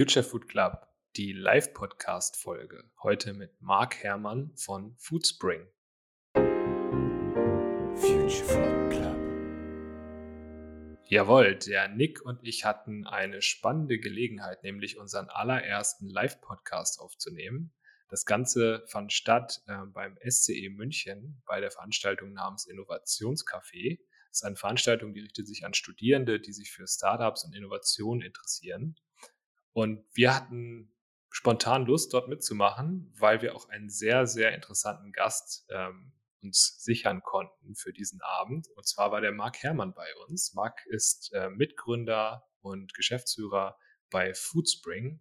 Future Food Club, die Live-Podcast-Folge. Heute mit Marc Herrmann von Foodspring. Future Food Club. Jawohl, der Nick und ich hatten eine spannende Gelegenheit, nämlich unseren allerersten Live-Podcast aufzunehmen. Das Ganze fand statt äh, beim SCE München bei der Veranstaltung namens Innovationscafé. Das ist eine Veranstaltung, die richtet sich an Studierende, die sich für Startups und Innovationen interessieren. Und wir hatten spontan Lust, dort mitzumachen, weil wir auch einen sehr, sehr interessanten Gast ähm, uns sichern konnten für diesen Abend. Und zwar war der Marc Herrmann bei uns. Marc ist äh, Mitgründer und Geschäftsführer bei Foodspring.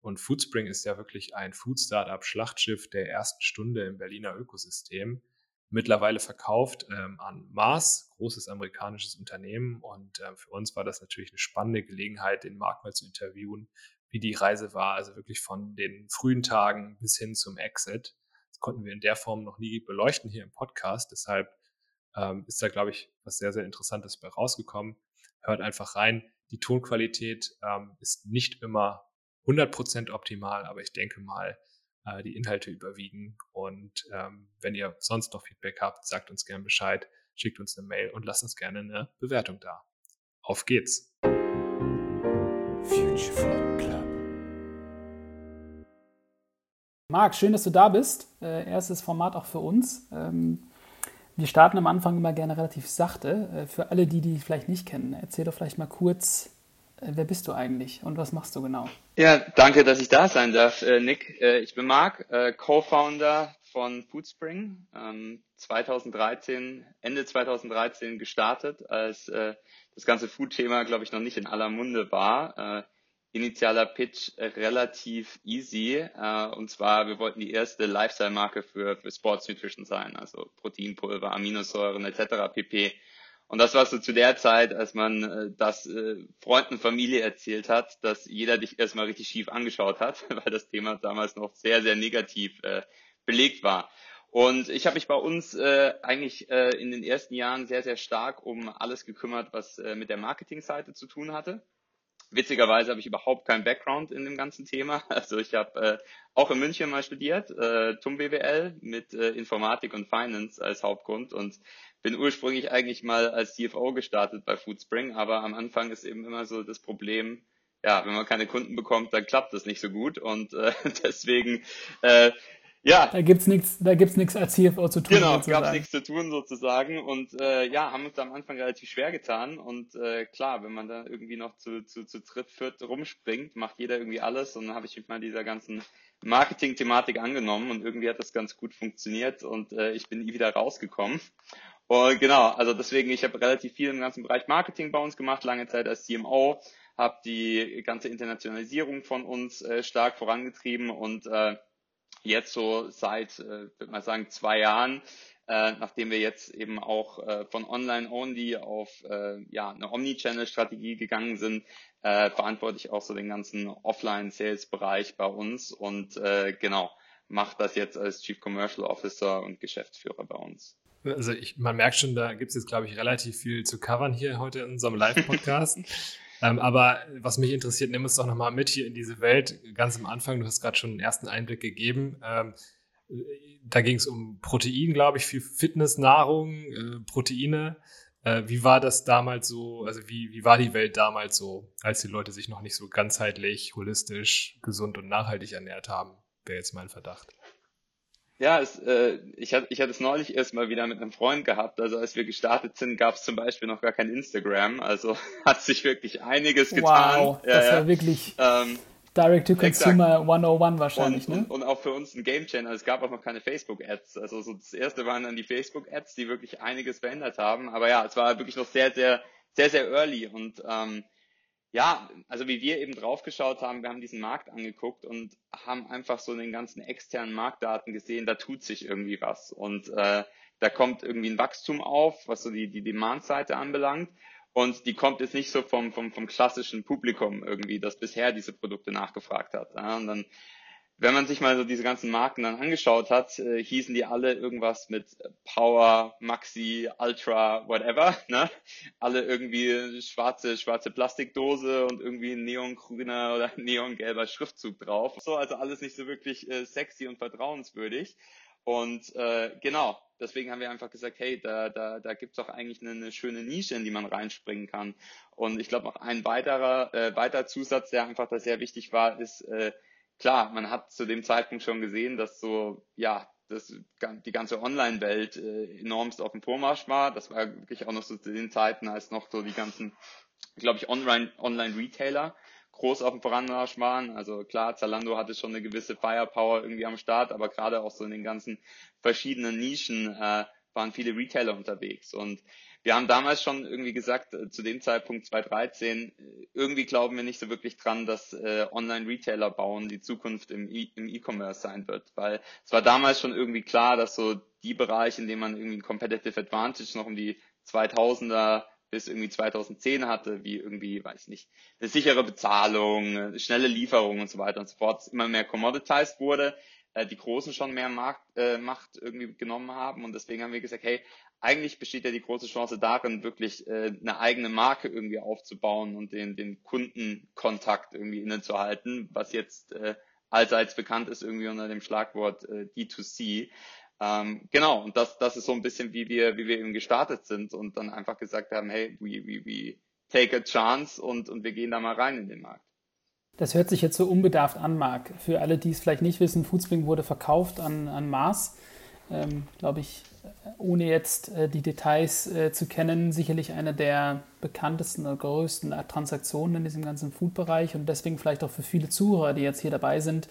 Und Foodspring ist ja wirklich ein Food-Startup-Schlachtschiff der ersten Stunde im Berliner Ökosystem. Mittlerweile verkauft ähm, an Mars, großes amerikanisches Unternehmen. Und äh, für uns war das natürlich eine spannende Gelegenheit, den Marc mal zu interviewen, wie die Reise war. Also wirklich von den frühen Tagen bis hin zum Exit. Das konnten wir in der Form noch nie beleuchten hier im Podcast. Deshalb ähm, ist da, glaube ich, was sehr, sehr Interessantes bei rausgekommen. Hört einfach rein. Die Tonqualität ähm, ist nicht immer 100% optimal, aber ich denke mal, äh, die Inhalte überwiegen. Und ähm, wenn ihr sonst noch Feedback habt, sagt uns gerne Bescheid, schickt uns eine Mail und lasst uns gerne eine Bewertung da. Auf geht's! Marc, schön, dass du da bist. Äh, erstes Format auch für uns. Ähm, wir starten am Anfang immer gerne relativ sachte. Äh, für alle, die die vielleicht nicht kennen, erzähl doch vielleicht mal kurz, wer bist du eigentlich und was machst du genau? Ja, danke, dass ich da sein darf, äh, Nick. Äh, ich bin Marc, äh, Co-Founder von Foodspring. 2013, ähm, Ende 2013 gestartet, als das ganze Food-Thema, glaube ich, noch nicht in aller Munde war initialer Pitch relativ easy. Äh, und zwar, wir wollten die erste Lifestyle-Marke für, für Sports Nutrition sein, also Proteinpulver, Aminosäuren etc. pp. Und das war so zu der Zeit, als man äh, das äh, Freunden und Familie erzählt hat, dass jeder dich erstmal richtig schief angeschaut hat, weil das Thema damals noch sehr, sehr negativ äh, belegt war. Und ich habe mich bei uns äh, eigentlich äh, in den ersten Jahren sehr, sehr stark um alles gekümmert, was äh, mit der Marketingseite zu tun hatte. Witzigerweise habe ich überhaupt keinen Background in dem ganzen Thema. Also ich habe äh, auch in München mal studiert, äh, TUM BWL mit äh, Informatik und Finance als Hauptgrund und bin ursprünglich eigentlich mal als CFO gestartet bei Foodspring, aber am Anfang ist eben immer so das Problem, ja, wenn man keine Kunden bekommt, dann klappt das nicht so gut und äh, deswegen äh, ja. Da gibt's nichts, da gibt's nichts als CFO zu tun. Genau, gab's nichts zu tun sozusagen und äh, ja, haben uns am Anfang relativ schwer getan und äh, klar, wenn man da irgendwie noch zu, zu, zu dritt, viert rumspringt, macht jeder irgendwie alles und dann habe ich mich mal dieser ganzen Marketing-Thematik angenommen und irgendwie hat das ganz gut funktioniert und äh, ich bin nie wieder rausgekommen. Und genau, also deswegen, ich habe relativ viel im ganzen Bereich Marketing bei uns gemacht, lange Zeit als CMO, habe die ganze Internationalisierung von uns äh, stark vorangetrieben und äh, jetzt so seit, äh, würde man sagen, zwei Jahren, äh, nachdem wir jetzt eben auch äh, von Online-Only auf äh, ja, eine Omni-Channel-Strategie gegangen sind, äh, verantworte ich auch so den ganzen Offline-Sales-Bereich bei uns und äh, genau, mache das jetzt als Chief Commercial Officer und Geschäftsführer bei uns. Also ich, man merkt schon, da gibt es jetzt, glaube ich, relativ viel zu covern hier heute in unserem Live-Podcast. Ähm, aber was mich interessiert, nimm uns doch nochmal mit hier in diese Welt. Ganz am Anfang, du hast gerade schon einen ersten Einblick gegeben. Ähm, da ging es um Protein, glaube ich, viel Fitness, Nahrung, äh, Proteine. Äh, wie war das damals so, also wie, wie war die Welt damals so, als die Leute sich noch nicht so ganzheitlich, holistisch, gesund und nachhaltig ernährt haben? Wäre jetzt mein Verdacht. Ja, es, äh, ich, hatte, ich hatte es neulich erst mal wieder mit einem Freund gehabt. Also als wir gestartet sind, gab es zum Beispiel noch gar kein Instagram. Also hat sich wirklich einiges getan. Wow, das ja, war ja. wirklich ähm, Direct-to-Consumer 101 wahrscheinlich. Und, ne? und, und auch für uns ein Game-Changer. Es gab auch noch keine Facebook-Ads. Also so das erste waren dann die Facebook-Ads, die wirklich einiges verändert haben. Aber ja, es war wirklich noch sehr, sehr, sehr, sehr early. Und ähm, ja, also wie wir eben draufgeschaut haben, wir haben diesen Markt angeguckt und haben einfach so den ganzen externen Marktdaten gesehen, da tut sich irgendwie was und äh, da kommt irgendwie ein Wachstum auf, was so die, die Demand-Seite anbelangt und die kommt jetzt nicht so vom, vom, vom klassischen Publikum irgendwie, das bisher diese Produkte nachgefragt hat. Ja? Und dann wenn man sich mal so diese ganzen Marken dann angeschaut hat, äh, hießen die alle irgendwas mit Power, Maxi, Ultra, whatever, ne? Alle irgendwie schwarze, schwarze Plastikdose und irgendwie neongrüner oder neongelber Schriftzug drauf. So, also alles nicht so wirklich äh, sexy und vertrauenswürdig. Und äh, genau, deswegen haben wir einfach gesagt, hey, da, da, da gibt es doch eigentlich eine, eine, schöne Nische, in die man reinspringen kann. Und ich glaube, noch ein weiterer, äh, weiterer Zusatz, der einfach da sehr wichtig war, ist, äh, klar, man hat zu dem Zeitpunkt schon gesehen, dass so, ja, dass die ganze Online-Welt äh, enormst auf dem Vormarsch war. Das war wirklich auch noch so zu den Zeiten, als noch so die ganzen, glaube ich, Online-Retailer groß auf dem Voranmarsch waren. Also klar, Zalando hatte schon eine gewisse Firepower irgendwie am Start, aber gerade auch so in den ganzen verschiedenen Nischen äh, waren viele Retailer unterwegs. Und wir haben damals schon irgendwie gesagt, äh, zu dem Zeitpunkt 2013, äh, irgendwie glauben wir nicht so wirklich dran, dass äh, Online-Retailer bauen die Zukunft im e-, E-Commerce sein wird, weil es war damals schon irgendwie klar, dass so die Bereiche, in denen man irgendwie ein Competitive Advantage noch um die 2000er bis irgendwie 2010 hatte, wie irgendwie, weiß nicht, eine sichere Bezahlung, schnelle Lieferung und so weiter und so fort, immer mehr commoditized wurde, äh, die Großen schon mehr Markt, äh, Macht irgendwie genommen haben und deswegen haben wir gesagt, hey, eigentlich besteht ja die große Chance darin, wirklich äh, eine eigene Marke irgendwie aufzubauen und den, den Kundenkontakt irgendwie innezuhalten, was jetzt äh, allseits bekannt ist irgendwie unter dem Schlagwort äh, D2C. Ähm, genau, und das, das ist so ein bisschen, wie wir, wie wir eben gestartet sind und dann einfach gesagt haben, hey, we, we, we take a chance und, und wir gehen da mal rein in den Markt. Das hört sich jetzt so unbedarft an, Marc. Für alle, die es vielleicht nicht wissen, Foodspring wurde verkauft an, an Mars ähm, glaube ich, ohne jetzt äh, die Details äh, zu kennen, sicherlich eine der bekanntesten oder größten Transaktionen in diesem ganzen Food-Bereich und deswegen vielleicht auch für viele Zuhörer, die jetzt hier dabei sind,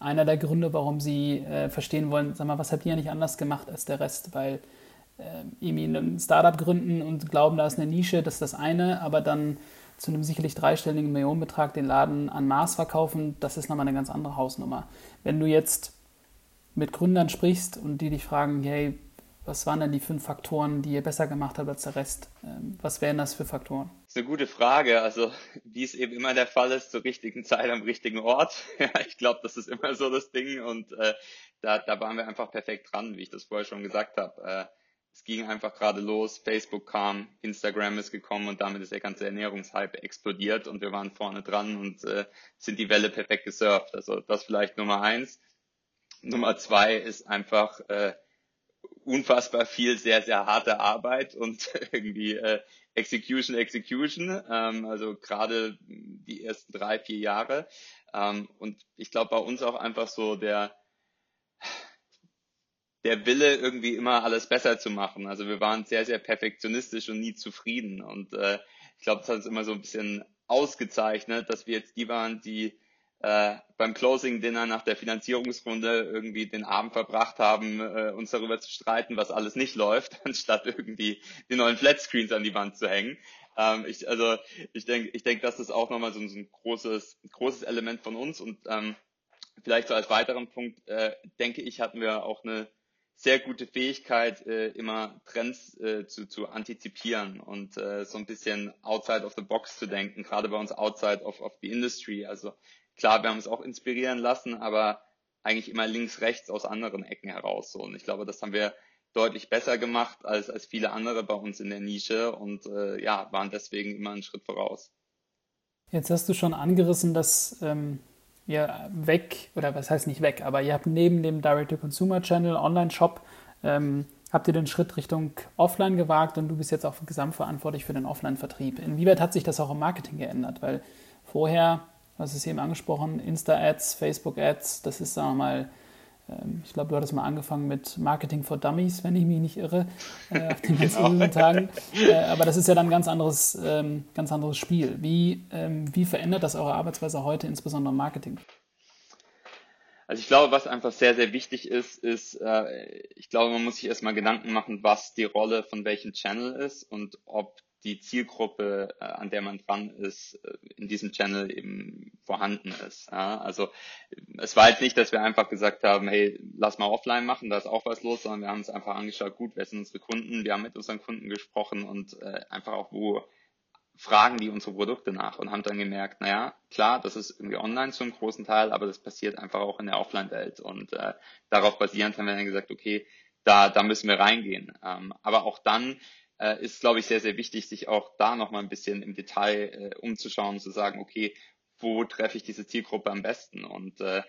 einer der Gründe, warum sie äh, verstehen wollen, sag mal, was habt ihr nicht anders gemacht als der Rest? Weil äh, irgendwie ein Startup gründen und glauben, da ist eine Nische, das ist das eine, aber dann zu einem sicherlich dreistelligen Millionenbetrag den Laden an Mars verkaufen, das ist nochmal eine ganz andere Hausnummer. Wenn du jetzt mit Gründern sprichst und die dich fragen, hey, was waren denn die fünf Faktoren, die ihr besser gemacht habt als der Rest? Ähm, was wären das für Faktoren? Das ist eine gute Frage. Also, wie es eben immer der Fall ist, zur richtigen Zeit am richtigen Ort. Ich glaube, das ist immer so das Ding und äh, da, da waren wir einfach perfekt dran, wie ich das vorher schon gesagt habe. Äh, es ging einfach gerade los, Facebook kam, Instagram ist gekommen und damit ist der ganze Ernährungshype explodiert und wir waren vorne dran und äh, sind die Welle perfekt gesurft. Also das vielleicht Nummer eins. Nummer zwei ist einfach äh, unfassbar viel sehr, sehr harte Arbeit und irgendwie äh, Execution, Execution. Ähm, also gerade die ersten drei, vier Jahre. Ähm, und ich glaube bei uns auch einfach so der der Wille, irgendwie immer alles besser zu machen. Also wir waren sehr, sehr perfektionistisch und nie zufrieden. Und äh, ich glaube, das hat uns immer so ein bisschen ausgezeichnet, dass wir jetzt die waren, die äh, beim Closing Dinner nach der Finanzierungsrunde irgendwie den Abend verbracht haben, äh, uns darüber zu streiten, was alles nicht läuft, anstatt irgendwie die neuen Flatscreens an die Wand zu hängen. Ähm, ich, also ich denke, ich denke, das ist auch nochmal so, so ein großes, großes Element von uns und ähm, vielleicht so als weiteren Punkt äh, denke ich, hatten wir auch eine sehr gute Fähigkeit, äh, immer Trends äh, zu, zu antizipieren und äh, so ein bisschen outside of the box zu denken, gerade bei uns outside of, of the industry. Also Klar, wir haben uns auch inspirieren lassen, aber eigentlich immer links, rechts aus anderen Ecken heraus. So. Und ich glaube, das haben wir deutlich besser gemacht als, als viele andere bei uns in der Nische und äh, ja, waren deswegen immer einen Schritt voraus. Jetzt hast du schon angerissen, dass ähm, ihr weg, oder was heißt nicht weg, aber ihr habt neben dem Direct-to-Consumer-Channel, Online-Shop, ähm, habt ihr den Schritt Richtung Offline gewagt und du bist jetzt auch gesamtverantwortlich für den Offline-Vertrieb. Inwieweit hat sich das auch im Marketing geändert? Weil vorher hast es eben angesprochen, Insta-Ads, Facebook-Ads, das ist, sagen wir mal, ich glaube, du hattest mal angefangen mit Marketing for Dummies, wenn ich mich nicht irre, äh, auf den ganz genau. Tagen. Äh, aber das ist ja dann ein ganz anderes, ähm, ganz anderes Spiel. Wie, ähm, wie verändert das eure Arbeitsweise heute, insbesondere im Marketing? Also ich glaube, was einfach sehr, sehr wichtig ist, ist, äh, ich glaube, man muss sich erstmal Gedanken machen, was die Rolle von welchem Channel ist und ob die Zielgruppe, äh, an der man dran ist, äh, in diesem Channel eben vorhanden ist. Ja? Also es war jetzt nicht, dass wir einfach gesagt haben, hey, lass mal offline machen, da ist auch was los, sondern wir haben uns einfach angeschaut, gut, wer sind unsere Kunden, wir haben mit unseren Kunden gesprochen und äh, einfach auch, wo fragen die unsere Produkte nach und haben dann gemerkt, naja, klar, das ist irgendwie online zum großen Teil, aber das passiert einfach auch in der Offline-Welt. Und äh, darauf basierend haben wir dann gesagt, okay, da, da müssen wir reingehen. Ähm, aber auch dann äh, ist, glaube ich, sehr, sehr wichtig, sich auch da nochmal ein bisschen im Detail äh, umzuschauen zu sagen, okay, wo treffe ich diese Zielgruppe am besten? Und äh,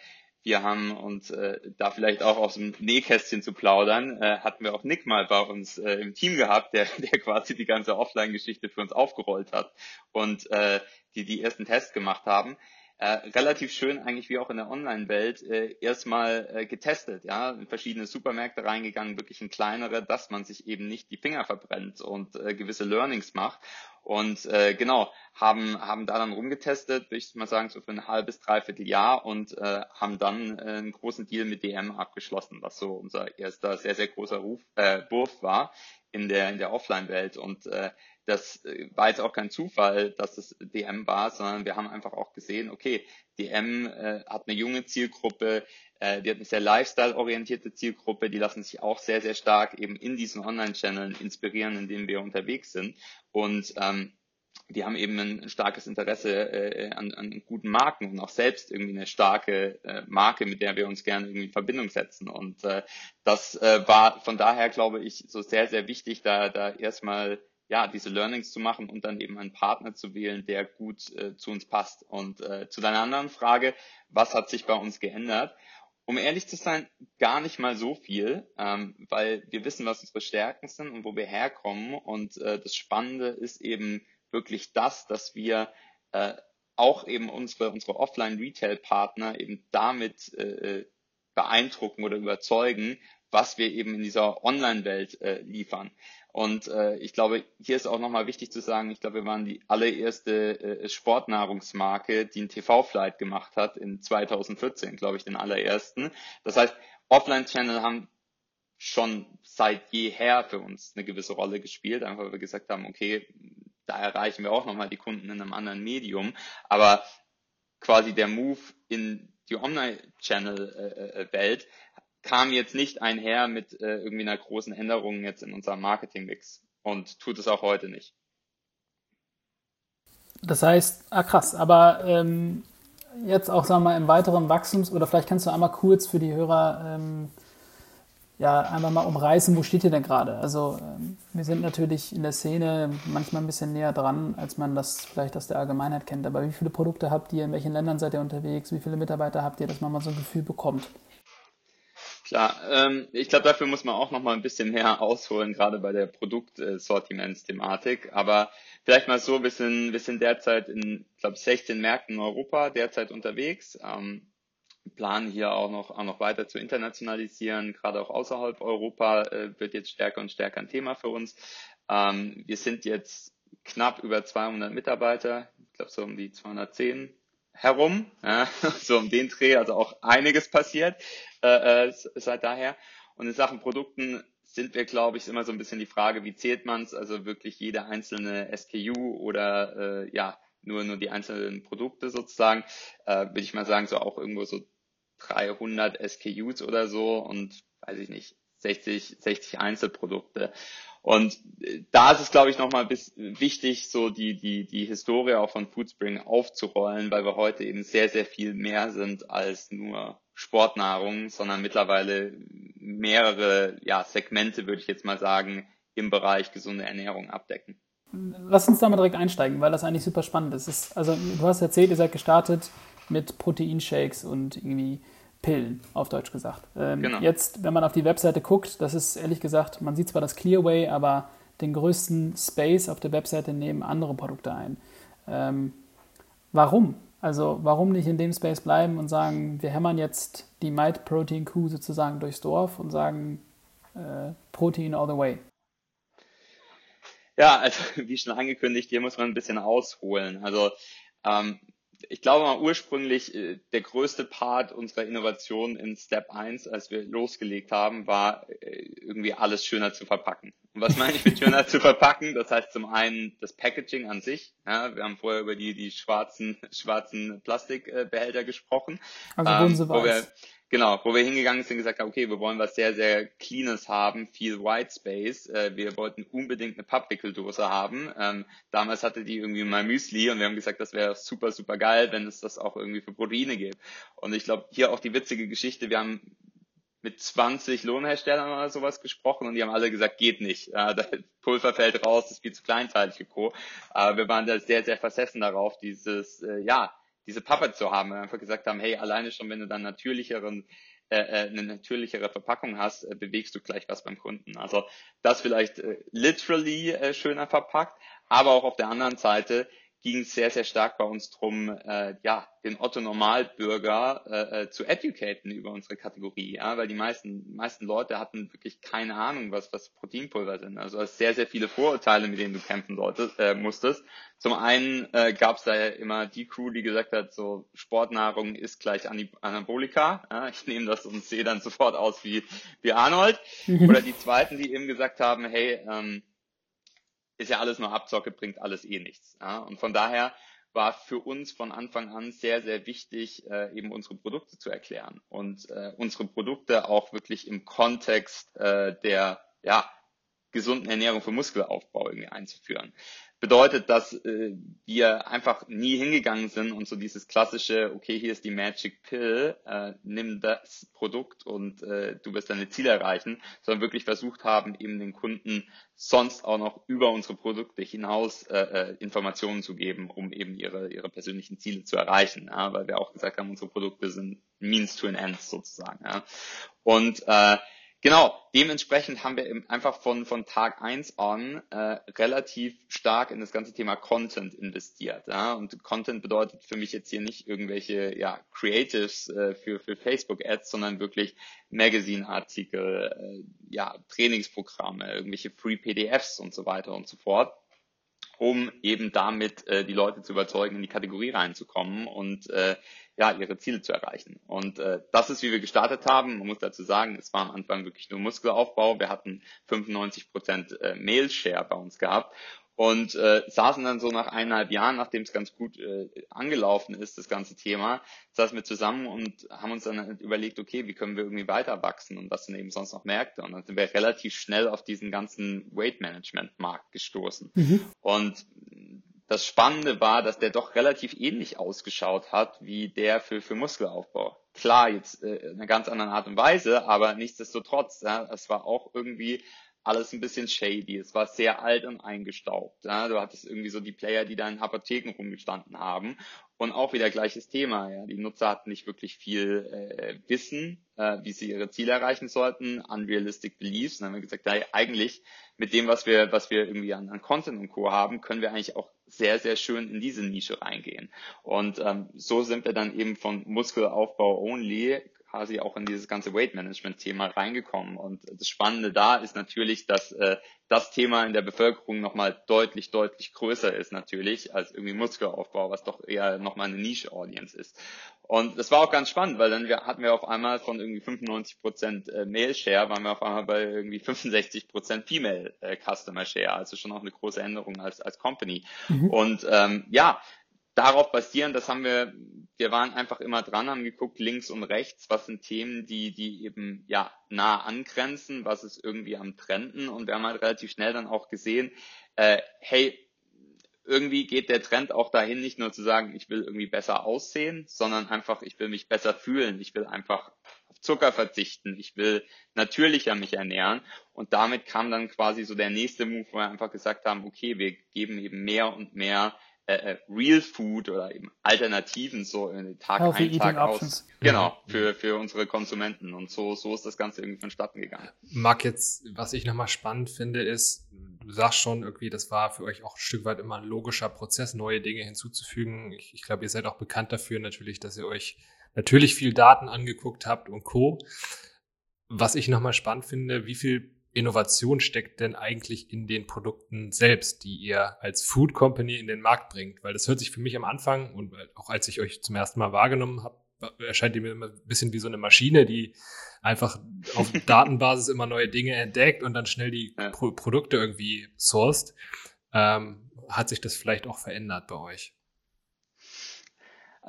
wir haben uns äh, da vielleicht auch aus dem Nähkästchen zu plaudern, äh, hatten wir auch Nick mal bei uns äh, im Team gehabt, der, der quasi die ganze Offline-Geschichte für uns aufgerollt hat und äh, die die ersten Tests gemacht haben äh, relativ schön eigentlich wie auch in der Online-Welt äh, erstmal äh, getestet, ja, in verschiedene Supermärkte reingegangen, wirklich in kleinere, dass man sich eben nicht die Finger verbrennt und äh, gewisse Learnings macht. Und äh, genau, haben, haben da dann rumgetestet, würde ich mal sagen, so für ein halbes, dreiviertel Jahr und äh, haben dann äh, einen großen Deal mit DM abgeschlossen, was so unser erster sehr, sehr großer Ruf, äh, Wurf war in der, in der Offline-Welt. Und äh, das äh, war jetzt auch kein Zufall, dass es DM war, sondern wir haben einfach auch gesehen, okay, DM äh, hat eine junge Zielgruppe, äh, die hat eine sehr lifestyle-orientierte Zielgruppe, die lassen sich auch sehr, sehr stark eben in diesen Online-Channeln inspirieren, in denen wir unterwegs sind. Und ähm, die haben eben ein, starkes Interesse äh, an, an guten Marken und auch selbst irgendwie eine starke äh, Marke, mit der wir uns gerne irgendwie in Verbindung setzen. Und äh, das äh, war von daher, glaube ich, so sehr, sehr wichtig, da, da erstmal ja, diese Learnings zu machen und dann eben einen Partner zu wählen, der gut äh, zu uns passt. Und äh, zu deiner anderen Frage, was hat sich bei uns geändert? Um ehrlich zu sein, gar nicht mal so viel, ähm, weil wir wissen, was unsere Stärken sind und wo wir herkommen. Und äh, das Spannende ist eben wirklich das, dass wir äh, auch eben unsere, unsere Offline-Retail-Partner eben damit äh, beeindrucken oder überzeugen, was wir eben in dieser Online-Welt äh, liefern. Und äh, ich glaube, hier ist auch nochmal wichtig zu sagen, ich glaube, wir waren die allererste äh, Sportnahrungsmarke, die einen TV-Flight gemacht hat in 2014, glaube ich, den allerersten. Das heißt, Offline-Channel haben schon seit jeher für uns eine gewisse Rolle gespielt, einfach weil wir gesagt haben, okay, da erreichen wir auch nochmal die Kunden in einem anderen Medium. Aber quasi der Move in die Online-Channel-Welt kam jetzt nicht einher mit äh, irgendwie einer großen Änderung jetzt in unserem Marketingmix und tut es auch heute nicht. Das heißt, ah krass, aber ähm, jetzt auch, sagen wir mal, im weiteren Wachstums- oder vielleicht kannst du einmal kurz für die Hörer ähm, ja, einfach mal umreißen, wo steht ihr denn gerade? Also ähm, wir sind natürlich in der Szene manchmal ein bisschen näher dran, als man das vielleicht aus der Allgemeinheit kennt. Aber wie viele Produkte habt ihr, in welchen Ländern seid ihr unterwegs, wie viele Mitarbeiter habt ihr, dass man mal so ein Gefühl bekommt? Klar, ähm, ich glaube, dafür muss man auch noch mal ein bisschen mehr ausholen, gerade bei der Produktsortimentsthematik. Aber vielleicht mal so, wir sind, wir sind derzeit in, glaube 16 Märkten in Europa derzeit unterwegs. Ähm, planen hier auch noch, auch noch weiter zu internationalisieren, gerade auch außerhalb Europa äh, wird jetzt stärker und stärker ein Thema für uns. Ähm, wir sind jetzt knapp über 200 Mitarbeiter, ich glaube so um die 210 herum, ja, so um den Dreh, also auch einiges passiert äh, äh seit daher. Und in Sachen Produkten sind wir, glaube ich, immer so ein bisschen die Frage, wie zählt man es, also wirklich jede einzelne SKU oder äh, ja, nur, nur die einzelnen Produkte sozusagen, äh, würde ich mal sagen, so auch irgendwo so 300 SKUs oder so und weiß ich nicht, 60, 60 Einzelprodukte. Und äh, da ist es, glaube ich, nochmal bis wichtig, so die, die, die Historie auch von Foodspring aufzurollen, weil wir heute eben sehr, sehr viel mehr sind als nur Sportnahrung, sondern mittlerweile mehrere ja, Segmente, würde ich jetzt mal sagen, im Bereich gesunde Ernährung abdecken. Lass uns da mal direkt einsteigen, weil das eigentlich super spannend ist. ist also du hast erzählt, ihr seid gestartet mit Proteinshakes und irgendwie Pillen, auf Deutsch gesagt. Ähm, genau. Jetzt, wenn man auf die Webseite guckt, das ist ehrlich gesagt, man sieht zwar das Clearway, aber den größten Space auf der Webseite nehmen andere Produkte ein. Ähm, warum? Also warum nicht in dem Space bleiben und sagen, wir hämmern jetzt die Might Protein Kuh sozusagen durchs Dorf und sagen äh, Protein all the way? Ja, also wie schon angekündigt, hier muss man ein bisschen ausholen. Also ähm, ich glaube mal ursprünglich äh, der größte Part unserer Innovation in Step 1, als wir losgelegt haben, war äh, irgendwie alles schöner zu verpacken. Und was meine ich mit schöner zu verpacken? Das heißt zum einen das Packaging an sich. Ja, wir haben vorher über die, die schwarzen, schwarzen Plastikbehälter gesprochen. Also ähm, wo wir, Genau, wo wir hingegangen sind gesagt haben, okay, wir wollen was sehr, sehr Cleanes haben, viel White Space. Äh, wir wollten unbedingt eine Pappwickeldose haben. Ähm, damals hatte die irgendwie mal Müsli und wir haben gesagt, das wäre super, super geil, wenn es das auch irgendwie für Proteine gibt. Und ich glaube, hier auch die witzige Geschichte, wir haben mit 20 Lohnherstellern oder sowas gesprochen und die haben alle gesagt, geht nicht. Äh, das Pulver fällt raus, das ist viel zu kleinteilig und Co. Aber wir waren da sehr, sehr versessen darauf, dieses, äh, ja, diese Pappe zu haben. Wir einfach gesagt haben, hey, alleine schon, wenn du dann natürlicheren äh, äh, eine natürlichere Verpackung hast, äh, bewegst du gleich was beim Kunden. Also das vielleicht literally schöner verpackt, aber auch auf der anderen Seite ging es sehr, sehr stark bei uns drum, äh, ja, den Otto Normalbürger äh, äh, zu educaten über unsere Kategorie, ja, weil die meisten, meisten Leute hatten wirklich keine Ahnung, was, was Proteinpulver sind. Also es sehr, sehr viele Vorurteile, mit denen du kämpfen solltest, äh, musstest. Zum einen äh, gab es da ja immer die Crew, die gesagt hat, so Sportnahrung ist gleich Anabolika. Ja, ich nehme das und sehe dann sofort aus wie, wie Arnold. Oder die zweiten, die eben gesagt haben, hey, ähm, ist ja alles nur Abzocke, bringt alles eh nichts. Ja? Und von daher war für uns von Anfang an sehr, sehr wichtig, äh, eben unsere Produkte zu erklären und äh, unsere Produkte auch wirklich im Kontext äh, der ja, gesunden Ernährung für Muskelaufbau irgendwie einzuführen bedeutet, dass äh, wir einfach nie hingegangen sind und so dieses klassische, okay, hier ist die Magic Pill, äh, nimm das Produkt und äh, du wirst deine Ziele erreichen, sondern wirklich versucht haben, eben den Kunden sonst auch noch über unsere Produkte hinaus äh, äh, Informationen zu geben, um eben ihre, ihre persönlichen Ziele zu erreichen. Ja? Weil wir auch gesagt haben, unsere Produkte sind means to an end sozusagen. Ja? Und äh, Genau, dementsprechend haben wir einfach von, von Tag eins an äh, relativ stark in das ganze Thema Content investiert. Ja? Und Content bedeutet für mich jetzt hier nicht irgendwelche ja, Creatives äh, für, für Facebook-Ads, sondern wirklich Magazine-Artikel, äh, ja, Trainingsprogramme, irgendwelche Free-PDFs und so weiter und so fort um eben damit äh, die Leute zu überzeugen, in die Kategorie reinzukommen und äh, ja, ihre Ziele zu erreichen. Und äh, das ist, wie wir gestartet haben. Man muss dazu sagen, es war am Anfang wirklich nur Muskelaufbau. Wir hatten 95 Prozent äh, Mail-Share bei uns gehabt und äh, saßen dann so nach eineinhalb Jahren, nachdem es ganz gut äh, angelaufen ist, das ganze Thema, saßen wir zusammen und haben uns dann überlegt, okay, wie können wir irgendwie weiter wachsen und was sind eben sonst noch Märkte. Und dann sind wir relativ schnell auf diesen ganzen Weight Management Markt gestoßen. Mhm. Und das Spannende war, dass der doch relativ ähnlich ausgeschaut hat wie der für, für Muskelaufbau. Klar, jetzt äh, in einer ganz anderen Art und Weise, aber nichtsdestotrotz, ja, es war auch irgendwie alles ein bisschen shady. Es war sehr alt und eingestaubt. Ja. Du hattest irgendwie so die Player, die da in Apotheken rumgestanden haben. Und auch wieder gleiches Thema. Ja. Die Nutzer hatten nicht wirklich viel äh, Wissen, äh, wie sie ihre Ziele erreichen sollten, unrealistic beliefs. Und dann haben wir gesagt, ja, eigentlich mit dem, was wir, was wir irgendwie an, an Content und Co. haben, können wir eigentlich auch sehr, sehr schön in diese Nische reingehen. Und ähm, so sind wir dann eben von Muskelaufbau only quasi auch in dieses ganze Weight Management Thema reingekommen. Und das Spannende da ist natürlich, dass äh, das Thema in der Bevölkerung nochmal deutlich, deutlich größer ist natürlich als irgendwie Muskelaufbau, was doch eher nochmal eine Nische-Audience ist. Und das war auch ganz spannend, weil dann wir, hatten wir auf einmal von irgendwie 95 Prozent äh, Male-Share, waren wir auf einmal bei irgendwie 65 Prozent Female äh, Customer Share, also schon auch eine große Änderung als, als Company. Mhm. Und ähm, ja, darauf basieren, das haben wir, wir waren einfach immer dran, haben geguckt, links und rechts, was sind Themen, die, die eben, ja, nah angrenzen, was ist irgendwie am Trenden. Und wir haben halt relativ schnell dann auch gesehen, äh, hey, irgendwie geht der Trend auch dahin, nicht nur zu sagen, ich will irgendwie besser aussehen, sondern einfach, ich will mich besser fühlen, ich will einfach auf Zucker verzichten, ich will natürlicher mich ernähren. Und damit kam dann quasi so der nächste Move, wo wir einfach gesagt haben, okay, wir geben eben mehr und mehr äh, äh, Real Food oder eben Alternativen so in Tag Healthy ein, Tag aus. Options. Genau, für, für unsere Konsumenten. Und so, so ist das Ganze irgendwie vonstatten gegangen. Marc, jetzt, was ich nochmal spannend finde, ist, du sagst schon irgendwie, das war für euch auch ein Stück weit immer ein logischer Prozess, neue Dinge hinzuzufügen. Ich, ich glaube, ihr seid auch bekannt dafür natürlich, dass ihr euch natürlich viel Daten angeguckt habt und Co. Was ich nochmal spannend finde, wie viel Innovation steckt denn eigentlich in den Produkten selbst, die ihr als Food Company in den Markt bringt? Weil das hört sich für mich am Anfang und auch als ich euch zum ersten Mal wahrgenommen habe, erscheint mir immer ein bisschen wie so eine Maschine, die einfach auf Datenbasis immer neue Dinge entdeckt und dann schnell die. Pro Produkte irgendwie sourced. Ähm, hat sich das vielleicht auch verändert bei euch?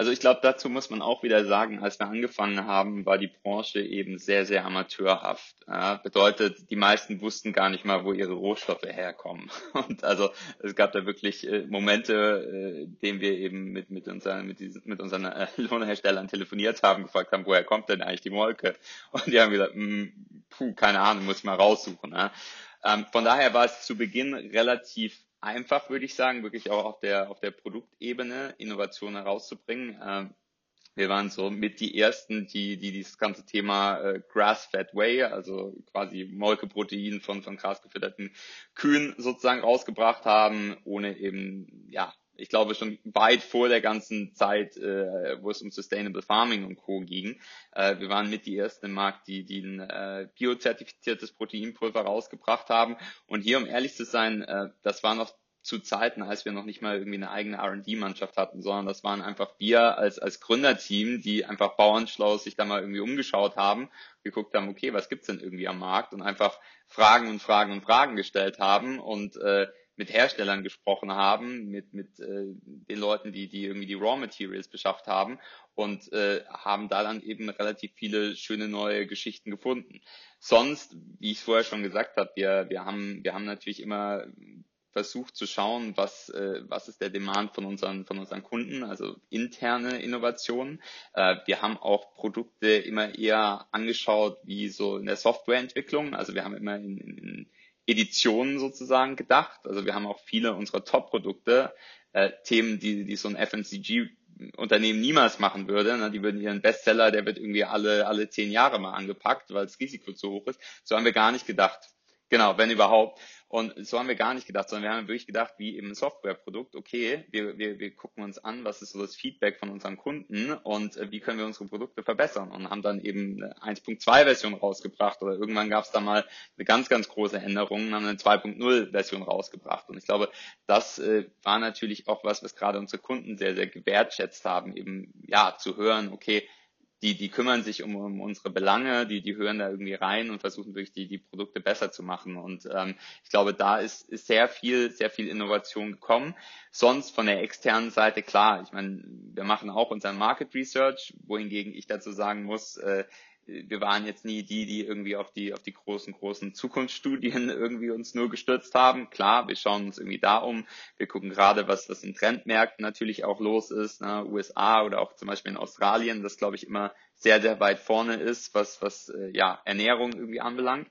Also ich glaube, dazu muss man auch wieder sagen, als wir angefangen haben, war die Branche eben sehr, sehr amateurhaft. Ja, bedeutet, die meisten wussten gar nicht mal, wo ihre Rohstoffe herkommen. Und also es gab da wirklich äh, Momente, äh, denen wir eben mit, mit, unseren, mit, diesen, mit unseren äh, Lohnherstellern telefoniert haben, gefragt haben, woher kommt denn eigentlich die Molke? Und die haben gesagt, hm, puh, keine Ahnung, muss ich mal raussuchen. Ja. Ähm, von daher war es zu Beginn relativ einfach, würde ich sagen, wirklich auch auf der, auf der Produktebene Innovationen herauszubringen. Ähm, wir waren so mit die ersten, die, die dieses ganze Thema äh, Grass-Fed Whey, also quasi Molkeprotein von, von grasgefütterten Kühen sozusagen rausgebracht haben, ohne eben, ja, ich glaube schon weit vor der ganzen Zeit, äh, wo es um Sustainable Farming und Co. ging. Äh, wir waren mit die ersten im Markt, die, die ein äh, biozertifiziertes Proteinpulver rausgebracht haben. Und hier, um ehrlich zu sein, äh, das war noch zu Zeiten, als wir noch nicht mal irgendwie eine eigene R&D-Mannschaft hatten, sondern das waren einfach wir als, als Gründerteam, die einfach bauernschlau sich da mal irgendwie umgeschaut haben, geguckt haben, okay, was gibt's denn irgendwie am Markt und einfach Fragen und Fragen und Fragen gestellt haben und äh, mit Herstellern gesprochen haben, mit, mit äh, den Leuten, die, die irgendwie die Raw Materials beschafft haben und äh, haben da dann eben relativ viele schöne neue Geschichten gefunden. Sonst, wie ich vorher schon gesagt habe, wir, wir, haben, wir haben natürlich immer versucht zu schauen, was, äh, was ist der Demand von unseren, von unseren Kunden, also interne Innovationen. Äh, wir haben auch Produkte immer eher angeschaut wie so in der Softwareentwicklung. Also wir haben immer in, in Editionen sozusagen gedacht. Also wir haben auch viele unserer Top-Produkte, äh, Themen, die, die so ein FMCG Unternehmen niemals machen würde. Ne? Die würden ihren Bestseller, der wird irgendwie alle, alle zehn Jahre mal angepackt, weil das Risiko zu hoch ist. So haben wir gar nicht gedacht. Genau, wenn überhaupt. Und so haben wir gar nicht gedacht, sondern wir haben wirklich gedacht, wie eben ein Softwareprodukt, okay, wir, wir, wir gucken uns an, was ist so das Feedback von unseren Kunden und äh, wie können wir unsere Produkte verbessern und haben dann eben eine 1.2 Version rausgebracht oder irgendwann gab es da mal eine ganz, ganz große Änderung und haben eine 2.0 Version rausgebracht. Und ich glaube, das äh, war natürlich auch was, was gerade unsere Kunden sehr, sehr gewertschätzt haben, eben ja zu hören, okay, die, die kümmern sich um, um unsere Belange, die, die hören da irgendwie rein und versuchen wirklich die, die Produkte besser zu machen. Und ähm, ich glaube, da ist, ist sehr viel, sehr viel Innovation gekommen. Sonst von der externen Seite, klar, ich meine, wir machen auch unseren Market Research, wohingegen ich dazu sagen muss, äh, wir waren jetzt nie die, die irgendwie auf die, auf die großen, großen Zukunftsstudien irgendwie uns nur gestürzt haben. Klar, wir schauen uns irgendwie da um. Wir gucken gerade, was, was in Trendmärkten natürlich auch los ist, ne? USA oder auch zum Beispiel in Australien, das glaube ich immer sehr, sehr weit vorne ist, was, was, äh, ja, Ernährung irgendwie anbelangt.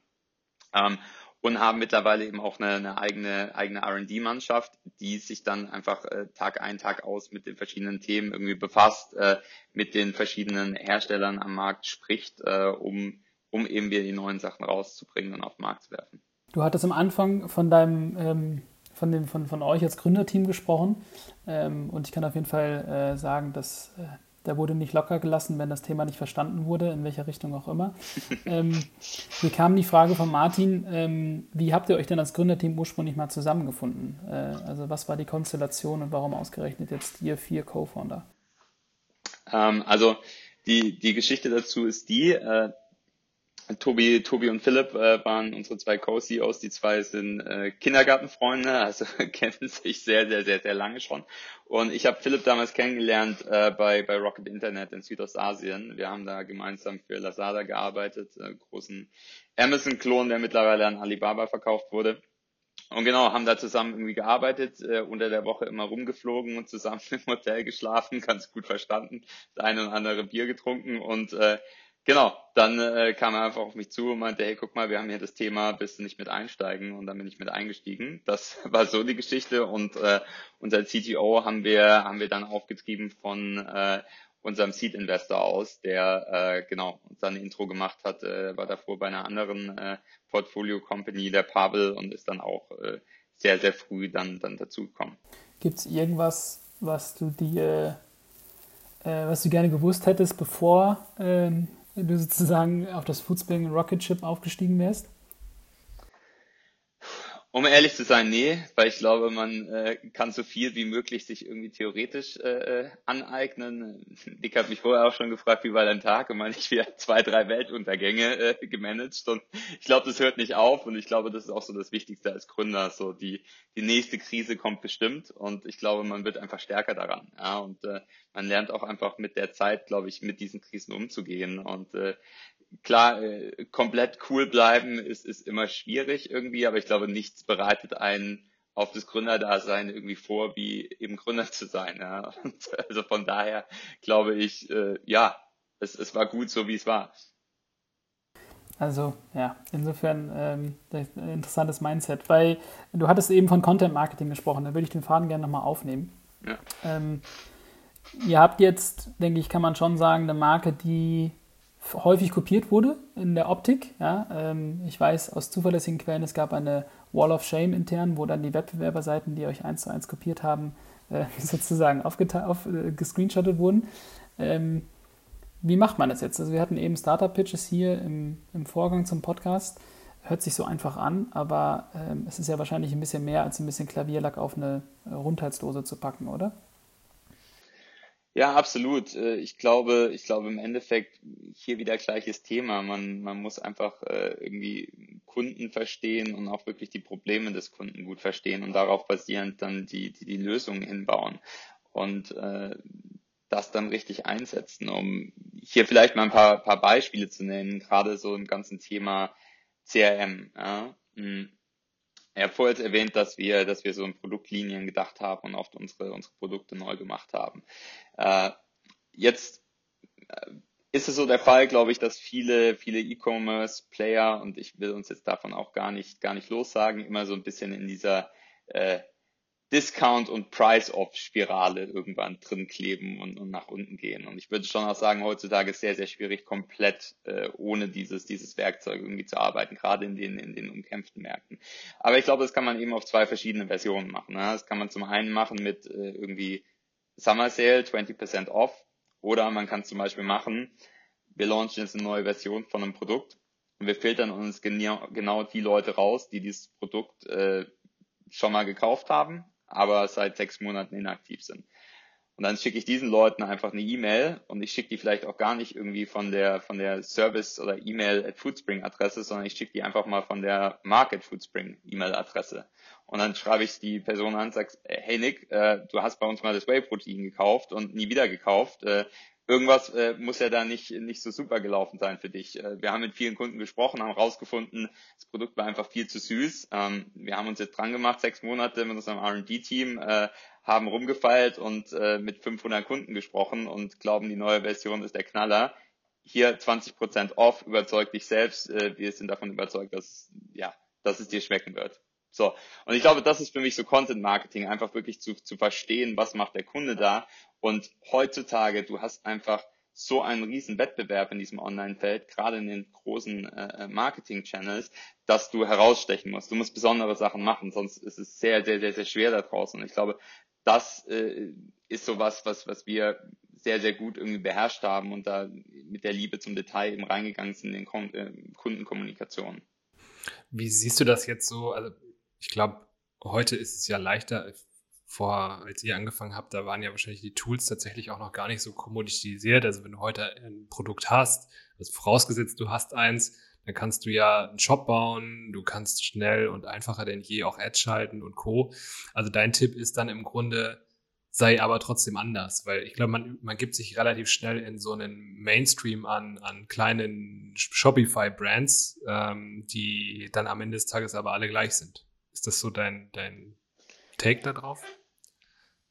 Ähm, und haben mittlerweile eben auch eine, eine eigene, eigene R&D-Mannschaft, die sich dann einfach äh, Tag ein, Tag aus mit den verschiedenen Themen irgendwie befasst, äh, mit den verschiedenen Herstellern am Markt spricht, äh, um, um eben wieder die neuen Sachen rauszubringen und auf den Markt zu werfen. Du hattest am Anfang von deinem ähm, von, dem, von, von euch als Gründerteam gesprochen ähm, und ich kann auf jeden Fall äh, sagen, dass der wurde nicht locker gelassen, wenn das Thema nicht verstanden wurde, in welcher Richtung auch immer. ähm, hier kam die Frage von Martin, ähm, wie habt ihr euch denn als Gründerteam ursprünglich mal zusammengefunden? Äh, also was war die Konstellation und warum ausgerechnet jetzt ihr vier Co-Founder? Ähm, also die, die Geschichte dazu ist die, äh, Tobi, Tobi und Philipp äh, waren unsere zwei Co-CEOs. Die zwei sind äh, Kindergartenfreunde, also kennen sich sehr, sehr, sehr, sehr lange schon. Und ich habe Philipp damals kennengelernt äh, bei, bei Rocket Internet in Südostasien. Wir haben da gemeinsam für Lazada gearbeitet, äh, großen Amazon-Klon, der mittlerweile an Alibaba verkauft wurde. Und genau, haben da zusammen irgendwie gearbeitet, äh, unter der Woche immer rumgeflogen und zusammen im Hotel geschlafen, ganz gut verstanden, das eine und andere Bier getrunken und äh, Genau, dann äh, kam er einfach auf mich zu und meinte, hey, guck mal, wir haben hier das Thema, bist du nicht mit einsteigen? Und dann bin ich mit eingestiegen. Das war so die Geschichte und äh, unser CTO haben wir, haben wir dann aufgetrieben von äh, unserem Seed Investor aus, der äh, genau uns dann Intro gemacht hat, äh, war davor bei einer anderen äh, Portfolio Company, der Pavel, und ist dann auch äh, sehr, sehr früh dann, dann dazugekommen. Gibt es irgendwas, was du dir, äh, was du gerne gewusst hättest, bevor ähm, du sozusagen auf das Foodspring Rocket Ship aufgestiegen wärst? Um ehrlich zu sein, nee, weil ich glaube, man äh, kann so viel wie möglich sich irgendwie theoretisch äh, äh aneignen. Dick hat mich vorher auch schon gefragt, wie war dein Tag? Und meine ich wieder zwei, drei Weltuntergänge äh, gemanagt. Und ich glaube, das hört nicht auf. Und ich glaube, das ist auch so das Wichtigste als Gründer. So die die nächste Krise kommt bestimmt. Und ich glaube, man wird einfach stärker daran. Ja, und äh, man lernt auch einfach mit der Zeit, glaube ich, mit diesen Krisen umzugehen. Und äh, klar, äh, komplett cool bleiben ist, ist immer schwierig irgendwie, aber ich glaube, nichts bereitet einen auf das Gründerdasein irgendwie vor, wie eben Gründer zu sein. Ja. Und also von daher glaube ich, äh, ja, es, es war gut so, wie es war. Also ja, insofern ähm, ein interessantes Mindset, weil du hattest eben von Content Marketing gesprochen, da würde ich den Faden gerne nochmal aufnehmen. Ja. Ähm, ihr habt jetzt, denke ich, kann man schon sagen, eine Marke, die häufig kopiert wurde in der Optik. Ja, ähm, ich weiß aus zuverlässigen Quellen, es gab eine Wall of Shame intern, wo dann die Wettbewerberseiten, die euch eins zu eins kopiert haben, äh, sozusagen auf, äh, wurden. Ähm, wie macht man das jetzt? Also wir hatten eben Startup-Pitches hier im, im, Vorgang zum Podcast. Hört sich so einfach an, aber ähm, es ist ja wahrscheinlich ein bisschen mehr als ein bisschen Klavierlack auf eine Rundheitsdose zu packen, oder? Ja, absolut. Äh, ich glaube, ich glaube im Endeffekt hier wieder gleiches Thema. Man, man muss einfach äh, irgendwie Kunden verstehen und auch wirklich die Probleme des Kunden gut verstehen und darauf basierend dann die, die, die Lösungen hinbauen und äh, das dann richtig einsetzen, um hier vielleicht mal ein paar, paar Beispiele zu nennen, gerade so im ganzen Thema CRM. Ja. Er hat vorher erwähnt, dass wir, dass wir so in Produktlinien gedacht haben und oft unsere, unsere Produkte neu gemacht haben. Äh, jetzt äh, ist es so der Fall, glaube ich, dass viele, viele E-Commerce-Player, und ich will uns jetzt davon auch gar nicht, gar nicht lossagen, immer so ein bisschen in dieser äh, Discount- und Price-Off-Spirale irgendwann drin kleben und, und nach unten gehen. Und ich würde schon auch sagen, heutzutage ist sehr, sehr schwierig, komplett äh, ohne dieses, dieses Werkzeug irgendwie zu arbeiten, gerade in den, in den umkämpften Märkten. Aber ich glaube, das kann man eben auf zwei verschiedene Versionen machen. Ne? Das kann man zum einen machen mit äh, irgendwie Summer Sale, 20% off, oder man kann zum Beispiel machen, wir launchen jetzt eine neue Version von einem Produkt und wir filtern uns genau, genau die Leute raus, die dieses Produkt äh, schon mal gekauft haben aber seit sechs Monaten inaktiv sind. Und dann schicke ich diesen Leuten einfach eine E-Mail und ich schicke die vielleicht auch gar nicht irgendwie von der von der Service oder E-Mail at Foodspring Adresse, sondern ich schicke die einfach mal von der Market Foodspring E-Mail Adresse. Und dann schreibe ich die Person an und sage, hey Nick, äh, du hast bei uns mal das Whey Protein gekauft und nie wieder gekauft. Äh, irgendwas äh, muss ja da nicht, nicht so super gelaufen sein für dich. Äh, wir haben mit vielen Kunden gesprochen, haben rausgefunden, das Produkt war einfach viel zu süß. Ähm, wir haben uns jetzt dran gemacht, sechs Monate mit unserem R&D-Team, äh, haben rumgefeilt und äh, mit 500 Kunden gesprochen und glauben, die neue Version ist der Knaller. Hier 20% off, überzeug dich selbst. Äh, wir sind davon überzeugt, dass, ja, dass es dir schmecken wird. So. Und ich glaube, das ist für mich so Content Marketing, einfach wirklich zu, zu verstehen, was macht der Kunde da. Und heutzutage, du hast einfach so einen riesen Wettbewerb in diesem Online-Feld, gerade in den großen äh, Marketing-Channels, dass du herausstechen musst. Du musst besondere Sachen machen, sonst ist es sehr, sehr, sehr, sehr schwer da draußen. Und ich glaube, das äh, ist so was, was, was wir sehr, sehr gut irgendwie beherrscht haben und da mit der Liebe zum Detail eben reingegangen sind in den äh, Kundenkommunikationen. Wie siehst du das jetzt so? Also ich glaube, heute ist es ja leichter. Vor, als ihr angefangen habt, da waren ja wahrscheinlich die Tools tatsächlich auch noch gar nicht so kommoditisiert. Also wenn du heute ein Produkt hast, also vorausgesetzt du hast eins, dann kannst du ja einen Shop bauen, du kannst schnell und einfacher denn je auch Ads schalten und Co. Also dein Tipp ist dann im Grunde, sei aber trotzdem anders, weil ich glaube, man, man gibt sich relativ schnell in so einen Mainstream an, an kleinen Shopify-Brands, ähm, die dann am Ende des Tages aber alle gleich sind. Ist das so dein, dein Take da drauf?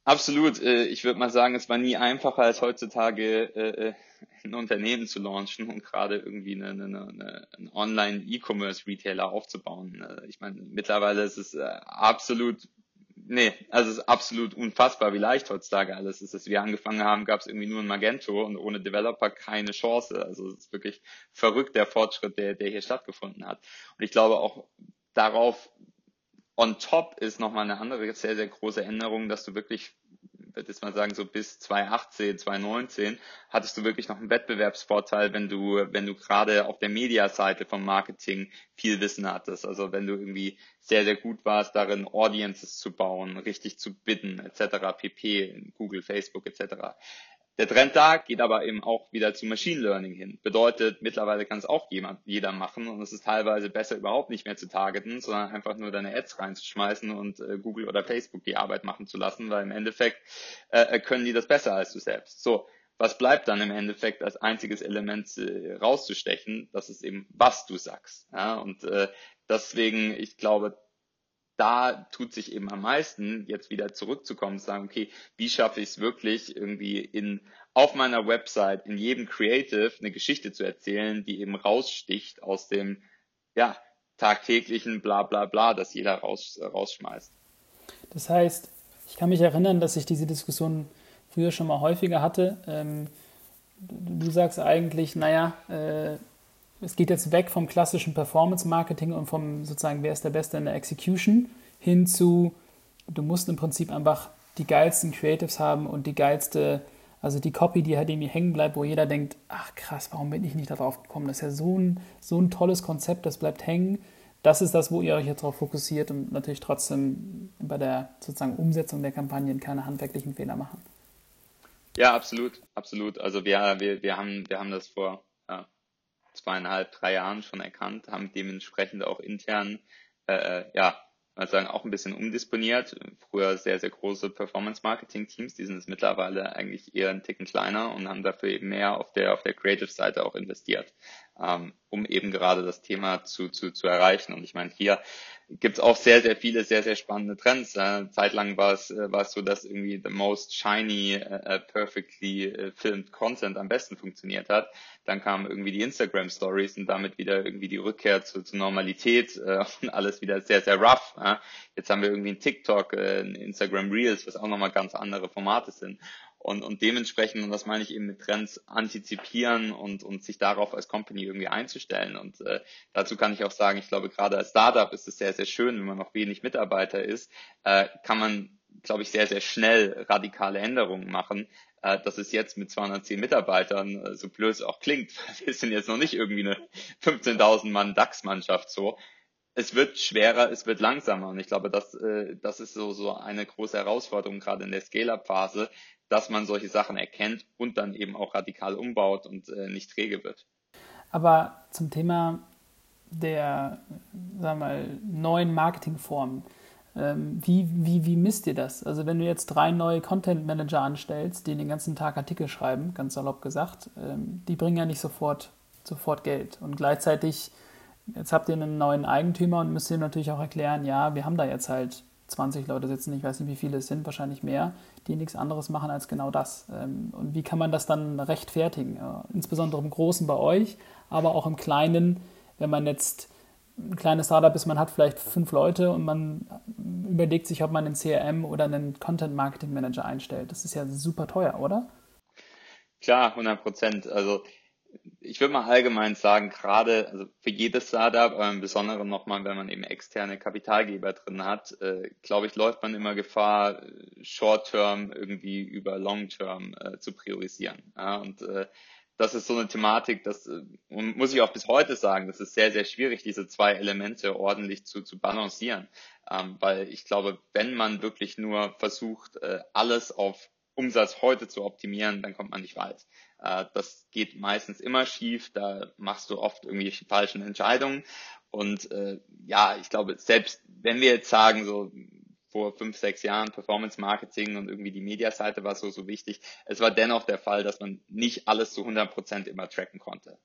Absolut. Äh, ich würde mal sagen, es war nie einfacher als heutzutage äh, äh, ein Unternehmen zu launchen und gerade irgendwie eine, eine, eine, einen Online-E-Commerce-Retailer aufzubauen. Ich meine, mittlerweile ist es absolut, nee, also es ist absolut unfassbar, wie leicht heutzutage alles ist. Als wir angefangen haben, gab es irgendwie nur ein Magento und ohne Developer keine Chance. Also es ist wirklich verrückt der Fortschritt, der, der hier stattgefunden hat. Und ich glaube auch darauf On top ist nochmal eine andere sehr, sehr große Änderung, dass du wirklich würde ich mal sagen, so bis 2018, 2019 hattest du wirklich noch einen Wettbewerbsvorteil, wenn du, wenn du gerade auf der Media-Seite vom Marketing viel Wissen hattest. Also wenn du irgendwie sehr, sehr gut warst, darin Audiences zu bauen, richtig zu bidden, etc., pp, Google, Facebook, etc. Der Trend da geht aber eben auch wieder zu Machine Learning hin. Bedeutet, mittlerweile kann es auch jemand, jeder machen und es ist teilweise besser überhaupt nicht mehr zu targeten, sondern einfach nur deine Ads reinzuschmeißen und äh, Google oder Facebook die Arbeit machen zu lassen, weil im Endeffekt äh, äh, können die das besser als du selbst. So, was bleibt dann im Endeffekt als einziges Element äh, rauszustechen? Das ist eben, was du sagst. Ja? Und äh, deswegen, ich glaube, da tut sich eben am meisten, jetzt wieder zurückzukommen, zu sagen, okay, wie schaffe ich es wirklich irgendwie in, auf meiner Website, in jedem Creative eine Geschichte zu erzählen, die eben raussticht aus dem, ja, tagtäglichen bla bla bla, das jeder raus, rausschmeißt. Das heißt, ich kann mich erinnern, dass ich diese Diskussion früher schon mal häufiger hatte. Ähm, du sagst eigentlich, naja, äh, es geht jetzt weg vom klassischen Performance-Marketing und vom sozusagen, wer ist der Beste in der Execution, hin zu, du musst im Prinzip einfach die geilsten Creatives haben und die geilste, also die Copy, die halt irgendwie hängen bleibt, wo jeder denkt, ach krass, warum bin ich nicht darauf gekommen? Das ist ja so ein, so ein tolles Konzept, das bleibt hängen. Das ist das, wo ihr euch jetzt darauf fokussiert und natürlich trotzdem bei der sozusagen Umsetzung der Kampagnen keine handwerklichen Fehler machen. Ja, absolut, absolut. Also wir, wir, wir, haben, wir haben das vor ja, zweieinhalb, drei Jahren schon erkannt, haben dementsprechend auch intern äh, ja, mal sagen, auch ein bisschen umdisponiert. Früher sehr, sehr große Performance-Marketing-Teams, die sind jetzt mittlerweile eigentlich eher ein Ticken kleiner und haben dafür eben mehr auf der, auf der Creative-Seite auch investiert, ähm, um eben gerade das Thema zu, zu, zu erreichen. Und ich meine, hier gibt es auch sehr, sehr viele, sehr, sehr spannende Trends. Äh, zeitlang war es, äh, war es so, dass irgendwie the most shiny, uh, perfectly uh, filmed Content am besten funktioniert hat. Dann kamen irgendwie die Instagram Stories und damit wieder irgendwie die Rückkehr zu, zur Normalität äh, und alles wieder sehr, sehr rough. Äh. Jetzt haben wir irgendwie ein TikTok, äh, Instagram Reels, was auch nochmal ganz andere Formate sind. Und, und dementsprechend, und das meine ich eben mit Trends, antizipieren und, und sich darauf als Company irgendwie einzustellen. Und äh, dazu kann ich auch sagen, ich glaube, gerade als Startup ist es sehr, sehr schön, wenn man noch wenig Mitarbeiter ist, äh, kann man, glaube ich, sehr, sehr schnell radikale Änderungen machen. Äh, das ist jetzt mit 210 Mitarbeitern, äh, so blöd es auch klingt, wir sind jetzt noch nicht irgendwie eine 15.000 Mann DAX-Mannschaft so. Es wird schwerer, es wird langsamer und ich glaube, das, äh, das ist so, so eine große Herausforderung gerade in der Scale-Up-Phase, dass man solche Sachen erkennt und dann eben auch radikal umbaut und äh, nicht träge wird. Aber zum Thema der sagen wir mal, neuen Marketingformen, ähm, wie, wie, wie misst ihr das? Also wenn du jetzt drei neue Content Manager anstellst, die den ganzen Tag Artikel schreiben, ganz salopp gesagt, ähm, die bringen ja nicht sofort, sofort Geld. Und gleichzeitig, jetzt habt ihr einen neuen Eigentümer und müsst ihr natürlich auch erklären, ja, wir haben da jetzt halt 20 Leute sitzen, ich weiß nicht, wie viele es sind, wahrscheinlich mehr, die nichts anderes machen als genau das. Ähm, und wie kann man das dann rechtfertigen? Insbesondere im Großen bei euch, aber auch im Kleinen, wenn man jetzt ein kleines Startup ist, man hat vielleicht fünf Leute und man überlegt sich, ob man einen CRM oder einen Content Marketing Manager einstellt. Das ist ja super teuer, oder? Klar, 100 Prozent. Also ich würde mal allgemein sagen, gerade also für jedes Startup, aber im Besonderen nochmal, wenn man eben externe Kapitalgeber drin hat, äh, glaube ich, läuft man immer Gefahr, Short-Term irgendwie über Long-Term äh, zu priorisieren. Ja, und äh, das ist so eine Thematik, das äh, muss ich auch bis heute sagen, das ist sehr, sehr schwierig, diese zwei Elemente ordentlich zu, zu balancieren. Ähm, weil ich glaube, wenn man wirklich nur versucht, äh, alles auf Umsatz heute zu optimieren, dann kommt man nicht weit. Äh, das geht meistens immer schief, da machst du oft irgendwie falsche Entscheidungen. Und äh, ja, ich glaube, selbst wenn wir jetzt sagen, so vor fünf, sechs Jahren Performance Marketing und irgendwie die Mediaseite war so, so wichtig. Es war dennoch der Fall, dass man nicht alles zu 100 Prozent immer tracken konnte.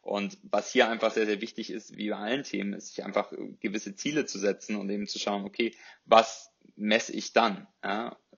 Und was hier einfach sehr, sehr wichtig ist, wie bei allen Themen, ist sich einfach gewisse Ziele zu setzen und eben zu schauen, okay, was messe ich dann?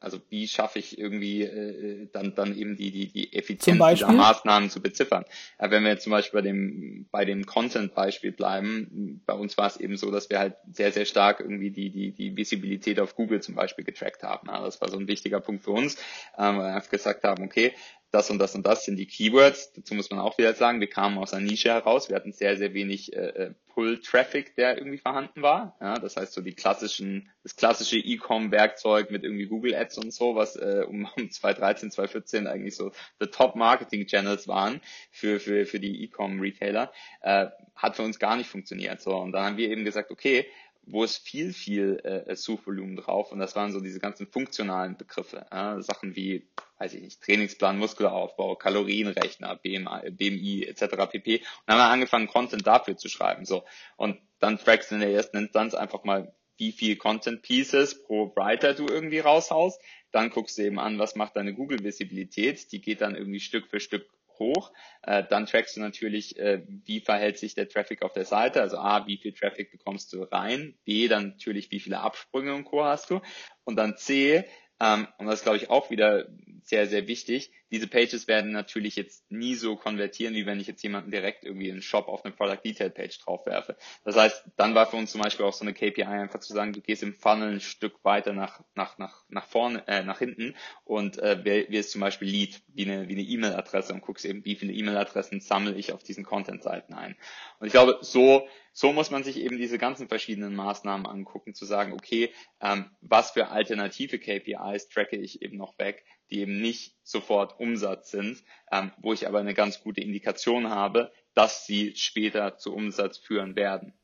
Also wie schaffe ich irgendwie äh, dann dann eben die die die Effizienz dieser Maßnahmen zu beziffern? Ja, wenn wir jetzt zum Beispiel bei dem bei dem Content-Beispiel bleiben, bei uns war es eben so, dass wir halt sehr sehr stark irgendwie die die die Visibilität auf Google zum Beispiel getrackt haben. Ja, das war so ein wichtiger Punkt für uns, ähm, weil wir einfach gesagt haben, okay, das und das und das sind die Keywords. Dazu muss man auch wieder sagen, wir kamen aus einer Nische heraus. Wir hatten sehr, sehr wenig äh, äh Pull-Traffic, der irgendwie vorhanden war. Ja, das heißt so die klassischen, das klassische E-Com-Werkzeug mit irgendwie Google Ads und so, was äh, um, um 2013, 2014 eigentlich so the Top Marketing Channels waren für, für, für die E-Com-Retailer, äh, hat für uns gar nicht funktioniert. So, und dann haben wir eben gesagt, okay, wo ist viel, viel äh, Suchvolumen drauf und das waren so diese ganzen funktionalen Begriffe. Äh, Sachen wie, weiß ich nicht, Trainingsplan, Muskelaufbau, Kalorienrechner, BMI, BMI etc. pp. Und dann haben wir angefangen, Content dafür zu schreiben. So Und dann trackst du in der ersten Instanz einfach mal, wie viel Content Pieces pro Writer du irgendwie raushaust. Dann guckst du eben an, was macht deine Google-Visibilität. Die geht dann irgendwie Stück für Stück hoch. Äh, dann trackst du natürlich, äh, wie verhält sich der Traffic auf der Seite. Also A, wie viel Traffic bekommst du rein. B, dann natürlich, wie viele Absprünge und Co. hast du. Und dann C, ähm, und das glaube ich, auch wieder sehr, sehr wichtig. Diese Pages werden natürlich jetzt nie so konvertieren, wie wenn ich jetzt jemanden direkt irgendwie in den Shop auf eine Product Detail Page draufwerfe. Das heißt, dann war für uns zum Beispiel auch so eine KPI einfach zu sagen, du gehst im Funnel ein Stück weiter nach, nach, nach, nach vorne, äh, nach hinten und äh, wählst zum Beispiel Lead, wie eine, wie eine E-Mail-Adresse und guckst eben, wie viele E-Mail-Adressen sammle ich auf diesen Content-Seiten ein. Und ich glaube, so so muss man sich eben diese ganzen verschiedenen Maßnahmen angucken, zu sagen, okay, ähm, was für alternative KPIs tracke ich eben noch weg, die eben nicht sofort Umsatz sind, ähm, wo ich aber eine ganz gute Indikation habe, dass sie später zu Umsatz führen werden.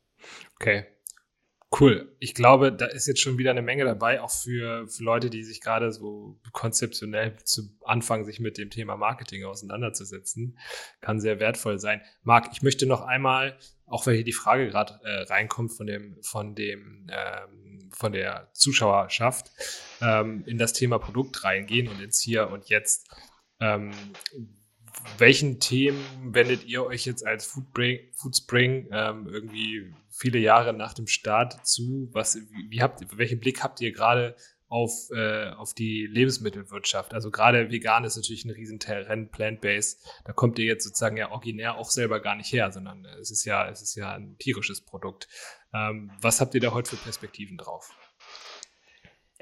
Okay, Cool. Ich glaube, da ist jetzt schon wieder eine Menge dabei, auch für, für Leute, die sich gerade so konzeptionell zu Anfang sich mit dem Thema Marketing auseinanderzusetzen. Kann sehr wertvoll sein. Marc, ich möchte noch einmal, auch weil hier die Frage gerade äh, reinkommt von dem, von dem, ähm, von der Zuschauerschaft, ähm, in das Thema Produkt reingehen und ins Hier und Jetzt. Ähm, welchen Themen wendet ihr euch jetzt als Foodspring, Foodspring ähm, irgendwie viele Jahre nach dem Start zu? Was, wie habt, welchen Blick habt ihr gerade auf, äh, auf die Lebensmittelwirtschaft? Also gerade vegan ist natürlich ein Riesentrend, plant-based. Da kommt ihr jetzt sozusagen ja originär auch selber gar nicht her, sondern es ist ja, es ist ja ein tierisches Produkt. Ähm, was habt ihr da heute für Perspektiven drauf?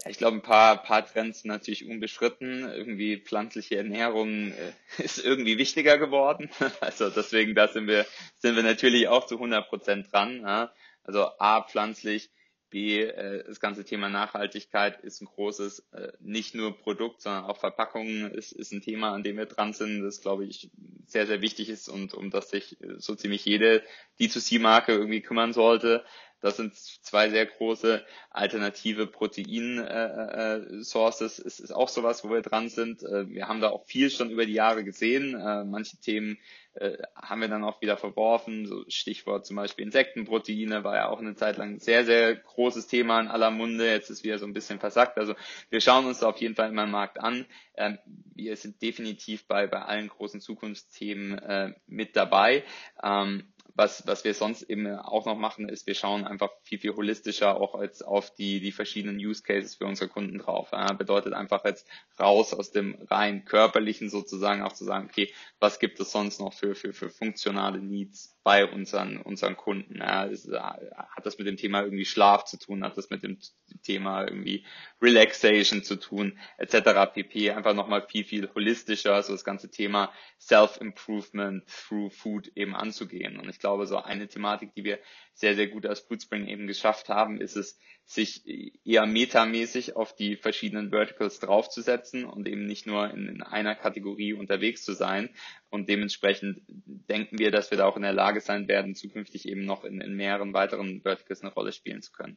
Ja, ich glaube, ein paar, paar Trends sind natürlich unbeschritten. Irgendwie pflanzliche Ernährung äh, ist irgendwie wichtiger geworden. Also deswegen, da sind wir, sind wir natürlich auch zu 100 Prozent dran. Ja. Also A, pflanzlich, B, äh, das ganze Thema Nachhaltigkeit ist ein großes, äh, nicht nur Produkt, sondern auch Verpackungen ist, ist ein Thema, an dem wir dran sind, das glaube ich sehr, sehr wichtig ist und um das sich so ziemlich jede D2C-Marke irgendwie kümmern sollte. Das sind zwei sehr große alternative Protein-Sources. Äh, äh, es ist auch sowas, wo wir dran sind. Äh, wir haben da auch viel schon über die Jahre gesehen. Äh, manche Themen äh, haben wir dann auch wieder verworfen. So Stichwort zum Beispiel Insektenproteine war ja auch eine Zeit lang ein sehr, sehr großes Thema in aller Munde. Jetzt ist wieder so ein bisschen versackt. Also wir schauen uns da auf jeden Fall immer im Markt an. Ähm, wir sind definitiv bei, bei allen großen Zukunftsthemen äh, mit dabei. Ähm, was, was wir sonst eben auch noch machen, ist, wir schauen einfach viel, viel holistischer auch als auf die, die verschiedenen Use Cases für unsere Kunden drauf. Ja, bedeutet einfach jetzt raus aus dem rein körperlichen sozusagen auch zu sagen, okay, was gibt es sonst noch für, für, für funktionale Needs bei unseren, unseren Kunden. Ja, äh, hat das mit dem Thema irgendwie Schlaf zu tun, hat das mit dem Thema irgendwie Relaxation zu tun, etc. pp. Einfach nochmal viel, viel holistischer, so das ganze Thema Self-Improvement through Food eben anzugehen. Und ich glaube, so eine Thematik, die wir sehr, sehr gut als Foodspring eben geschafft haben, ist es, sich eher metamäßig auf die verschiedenen Verticals draufzusetzen und eben nicht nur in, in, einer Kategorie unterwegs zu sein. Und dementsprechend denken wir, dass wir da auch in der Lage sein werden, zukünftig eben noch in, in mehreren weiteren Verticals eine Rolle spielen zu können.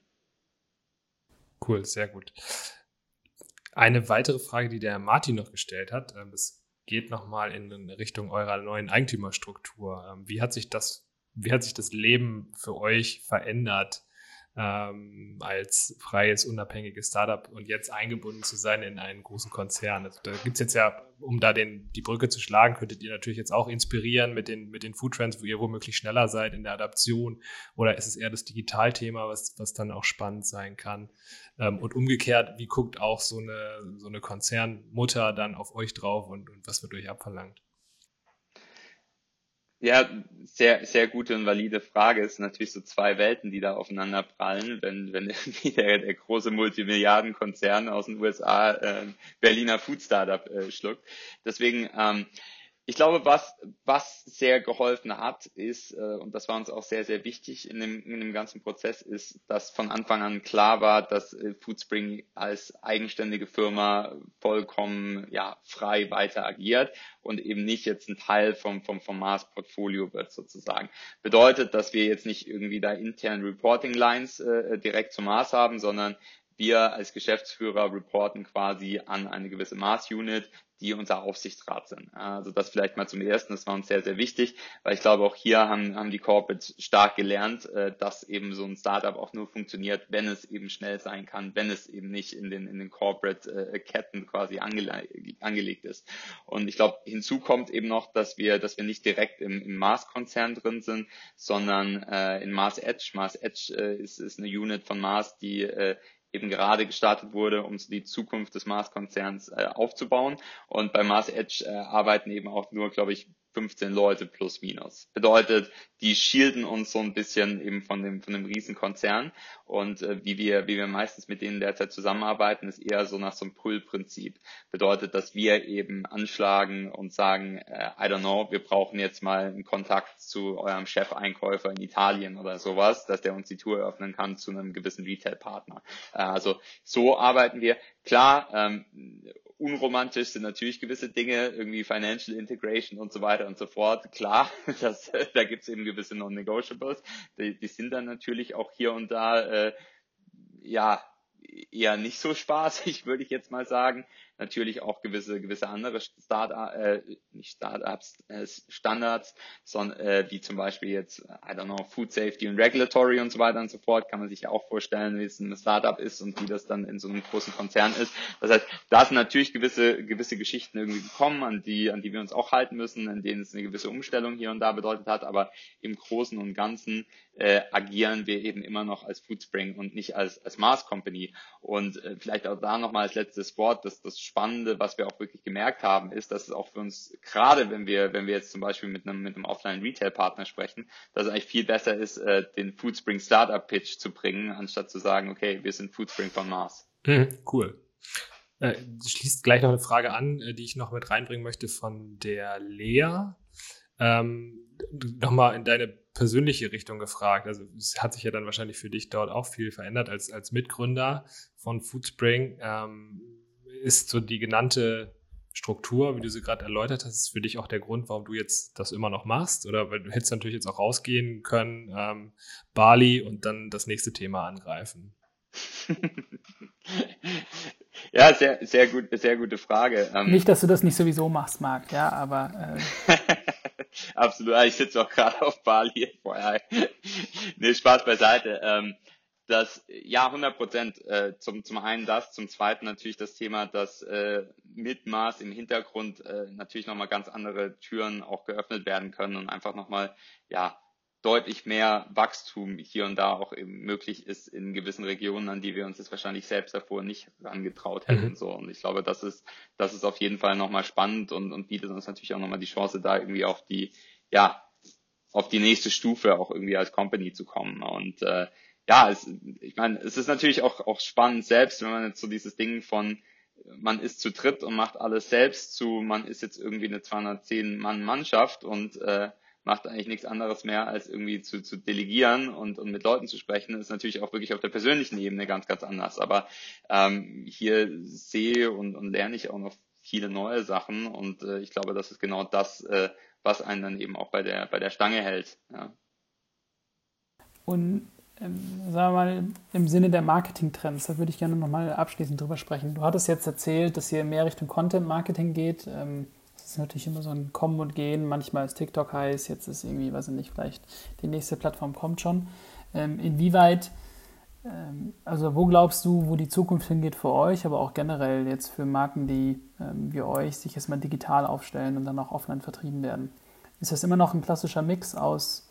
Cool, sehr gut. Eine weitere Frage, die der Martin noch gestellt hat, ähm, das geht nochmal in Richtung eurer neuen Eigentümerstruktur. Ähm, wie hat sich das, wie hat sich das Leben für euch verändert ähm, als freies, unabhängiges Startup und jetzt eingebunden zu sein in einen großen Konzern. Also da gibt es jetzt ja, um da den, die Brücke zu schlagen, könntet ihr natürlich jetzt auch inspirieren mit den, mit den Foodtrends, wo ihr womöglich schneller seid in der Adaption oder ist es eher das Digitalthema, was, was dann auch spannend sein kann? Ähm, und umgekehrt, wie guckt auch so eine, so eine Konzernmutter dann auf euch drauf und, und was wird euch abverlangt? Ja, sehr, sehr gute und valide Frage. Es sind natürlich so zwei Welten, die da aufeinander prallen, wenn, wenn der, der große Multimilliardenkonzern aus den USA äh, Berliner Food Startup äh, schluckt. Deswegen ähm, ich glaube, was, was sehr geholfen hat, ist, äh, und das war uns auch sehr, sehr wichtig in dem, in dem ganzen Prozess, ist, dass von Anfang an klar war, dass äh, Foodspring als eigenständige Firma vollkommen ja, frei weiter agiert und eben nicht jetzt ein Teil vom, vom, vom Mars-Portfolio wird sozusagen. Bedeutet, dass wir jetzt nicht irgendwie da intern Reporting Lines äh, direkt zum Mars haben, sondern wir als Geschäftsführer reporten quasi an eine gewisse Mars-Unit, die unser Aufsichtsrat sind. Also das vielleicht mal zum Ersten, das war uns sehr, sehr wichtig, weil ich glaube, auch hier haben, haben die Corporates stark gelernt, äh, dass eben so ein Startup auch nur funktioniert, wenn es eben schnell sein kann, wenn es eben nicht in den, in den Corporate-Ketten äh, quasi angele angelegt ist. Und ich glaube, hinzu kommt eben noch, dass wir, dass wir nicht direkt im, im Mars-Konzern drin sind, sondern äh, in Mars Edge. Mars Edge ist, ist eine Unit von Mars, die eben gerade gestartet wurde, um die Zukunft des Mars-Konzerns äh, aufzubauen. Und bei Mars Edge äh, arbeiten eben auch nur, glaube ich, 15 Leute plus minus. Bedeutet, die shielden uns so ein bisschen eben von dem, von dem Riesenkonzern. Und äh, wie wir, wie wir meistens mit denen derzeit zusammenarbeiten, ist eher so nach so einem Pull-Prinzip. Bedeutet, dass wir eben anschlagen und sagen, äh, I don't know, wir brauchen jetzt mal einen Kontakt zu eurem Chef-Einkäufer in Italien oder sowas, dass der uns die Tour öffnen kann zu einem gewissen Retail-Partner. Äh, also so arbeiten wir. Klar, ähm, unromantisch sind natürlich gewisse Dinge, irgendwie Financial Integration und so weiter und so fort. Klar, das, da gibt's eben gewisse Non-Negotiables. Die, die sind dann natürlich auch hier und da, äh, ja, eher nicht so spaßig, würde ich jetzt mal sagen natürlich auch gewisse, gewisse andere Start äh, nicht Startups, äh, Standards, sondern äh, wie zum Beispiel jetzt, I don't know, Food Safety und Regulatory und so weiter und so fort, kann man sich ja auch vorstellen, wie es ein Startup ist und wie das dann in so einem großen Konzern ist. Das heißt, da sind natürlich gewisse, gewisse Geschichten irgendwie gekommen, an die, an die wir uns auch halten müssen, in denen es eine gewisse Umstellung hier und da bedeutet hat, aber im Großen und Ganzen äh, agieren wir eben immer noch als Foodspring und nicht als, als Mars Company. Und äh, vielleicht auch da nochmal als letztes Wort, dass das Spannende, was wir auch wirklich gemerkt haben, ist, dass es auch für uns, gerade wenn wir, wenn wir jetzt zum Beispiel mit einem, mit einem Offline-Retail-Partner sprechen, dass es eigentlich viel besser ist, äh, den Foodspring Startup-Pitch zu bringen, anstatt zu sagen, okay, wir sind Foodspring von Mars. Mhm, cool. Äh, schließt gleich noch eine Frage an, äh, die ich noch mit reinbringen möchte von der Lea. Ähm, Nochmal in deine persönliche Richtung gefragt. Also es hat sich ja dann wahrscheinlich für dich dort auch viel verändert als, als Mitgründer von Foodspring. Ähm, ist so die genannte Struktur, wie du sie gerade erläutert hast, ist für dich auch der Grund, warum du jetzt das immer noch machst? Oder weil du hättest natürlich jetzt auch rausgehen können, ähm, Bali und dann das nächste Thema angreifen? ja, sehr, sehr gut, sehr gute Frage. Ähm, nicht, dass du das nicht sowieso machst, Marc, ja, aber äh... absolut. Ich sitze auch gerade auf Bali. Vorher. nee, Spaß beiseite. Ähm, das, ja, 100 Prozent. Äh, zum, zum einen das, zum zweiten natürlich das Thema, dass äh, mit Maß im Hintergrund äh, natürlich nochmal ganz andere Türen auch geöffnet werden können und einfach nochmal, ja, deutlich mehr Wachstum hier und da auch eben möglich ist in gewissen Regionen, an die wir uns jetzt wahrscheinlich selbst davor nicht angetraut hätten. Mhm. So. Und ich glaube, das ist, das ist auf jeden Fall nochmal spannend und, und bietet uns natürlich auch nochmal die Chance, da irgendwie auf die, ja, auf die nächste Stufe auch irgendwie als Company zu kommen. Und äh, ja, es, ich meine, es ist natürlich auch, auch spannend selbst, wenn man jetzt so dieses Ding von man ist zu dritt und macht alles selbst zu, man ist jetzt irgendwie eine 210 Mann Mannschaft und äh, macht eigentlich nichts anderes mehr, als irgendwie zu, zu delegieren und, und mit Leuten zu sprechen. Das ist natürlich auch wirklich auf der persönlichen Ebene ganz, ganz anders. Aber ähm, hier sehe und, und lerne ich auch noch viele neue Sachen und äh, ich glaube, das ist genau das, äh, was einen dann eben auch bei der, bei der Stange hält. Ja. Und ähm, sagen wir mal, im Sinne der Marketing-Trends, da würde ich gerne nochmal abschließend drüber sprechen. Du hattest jetzt erzählt, dass ihr mehr Richtung Content-Marketing geht. Ähm, das ist natürlich immer so ein Kommen und Gehen. Manchmal ist TikTok heiß, jetzt ist irgendwie, weiß ich nicht, vielleicht die nächste Plattform kommt schon. Ähm, inwieweit, also wo glaubst du, wo die Zukunft hingeht für euch, aber auch generell jetzt für Marken, die wie euch sich erstmal digital aufstellen und dann auch offline vertrieben werden? Ist das immer noch ein klassischer Mix aus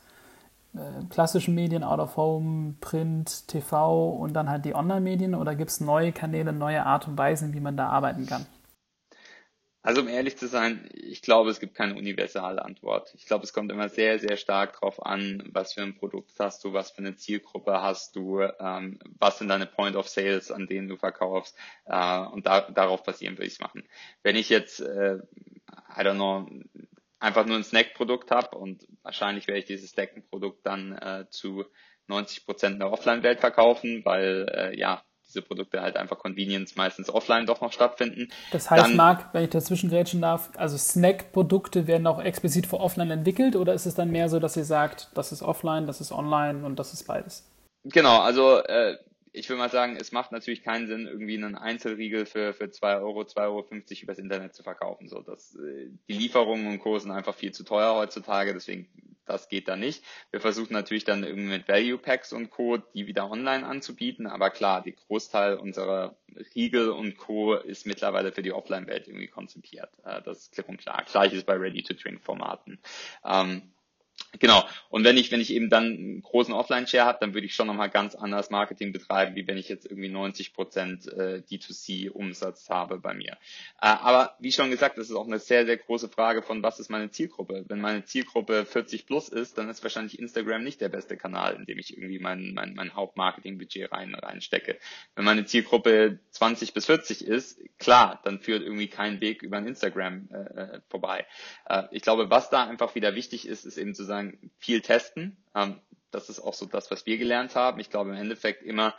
äh, klassischen Medien, Out of Home, Print, TV und dann halt die Online-Medien oder gibt es neue Kanäle, neue Art und Weisen, wie man da arbeiten kann? Also um ehrlich zu sein, ich glaube, es gibt keine universale Antwort. Ich glaube, es kommt immer sehr, sehr stark darauf an, was für ein Produkt hast du, was für eine Zielgruppe hast du, ähm, was sind deine Point of Sales, an denen du verkaufst. Äh, und da, darauf basierend würde ich es machen. Wenn ich jetzt, äh, I don't know, einfach nur ein Snack-Produkt habe und wahrscheinlich werde ich dieses Snack-Produkt dann äh, zu 90 Prozent in der Offline-Welt verkaufen, weil äh, ja, diese Produkte halt einfach Convenience meistens offline doch noch stattfinden. Das heißt, dann, Marc, wenn ich dazwischen grätschen darf, also Snack-Produkte werden auch explizit für offline entwickelt oder ist es dann mehr so, dass ihr sagt, das ist offline, das ist online und das ist beides? Genau, also äh, ich würde mal sagen, es macht natürlich keinen Sinn, irgendwie einen Einzelriegel für, für 2 Euro, 2,50 Euro übers Internet zu verkaufen. So, dass, äh, die Lieferungen und Co. sind einfach viel zu teuer heutzutage, deswegen das geht da nicht. Wir versuchen natürlich dann irgendwie mit Value Packs und Co. die wieder online anzubieten, aber klar, die Großteil unserer Riegel und Co. ist mittlerweile für die Offline-Welt irgendwie konzipiert. Äh, das ist klipp und klar. Gleiches bei Ready-to-Drink-Formaten. Ähm, Genau. Und wenn ich, wenn ich eben dann einen großen Offline-Share habe, dann würde ich schon nochmal ganz anders Marketing betreiben, wie wenn ich jetzt irgendwie 90 Prozent äh, D2C-Umsatz habe bei mir. Äh, aber wie schon gesagt, das ist auch eine sehr, sehr große Frage von, was ist meine Zielgruppe? Wenn meine Zielgruppe 40 plus ist, dann ist wahrscheinlich Instagram nicht der beste Kanal, in dem ich irgendwie mein, mein, mein Hauptmarketing-Budget rein, reinstecke. Wenn meine Zielgruppe 20 bis 40 ist, klar, dann führt irgendwie kein Weg über ein Instagram äh, äh vorbei. Äh, ich glaube, was da einfach wieder wichtig ist, ist eben zu sagen, sagen, viel testen. Ähm, das ist auch so das, was wir gelernt haben. Ich glaube im Endeffekt immer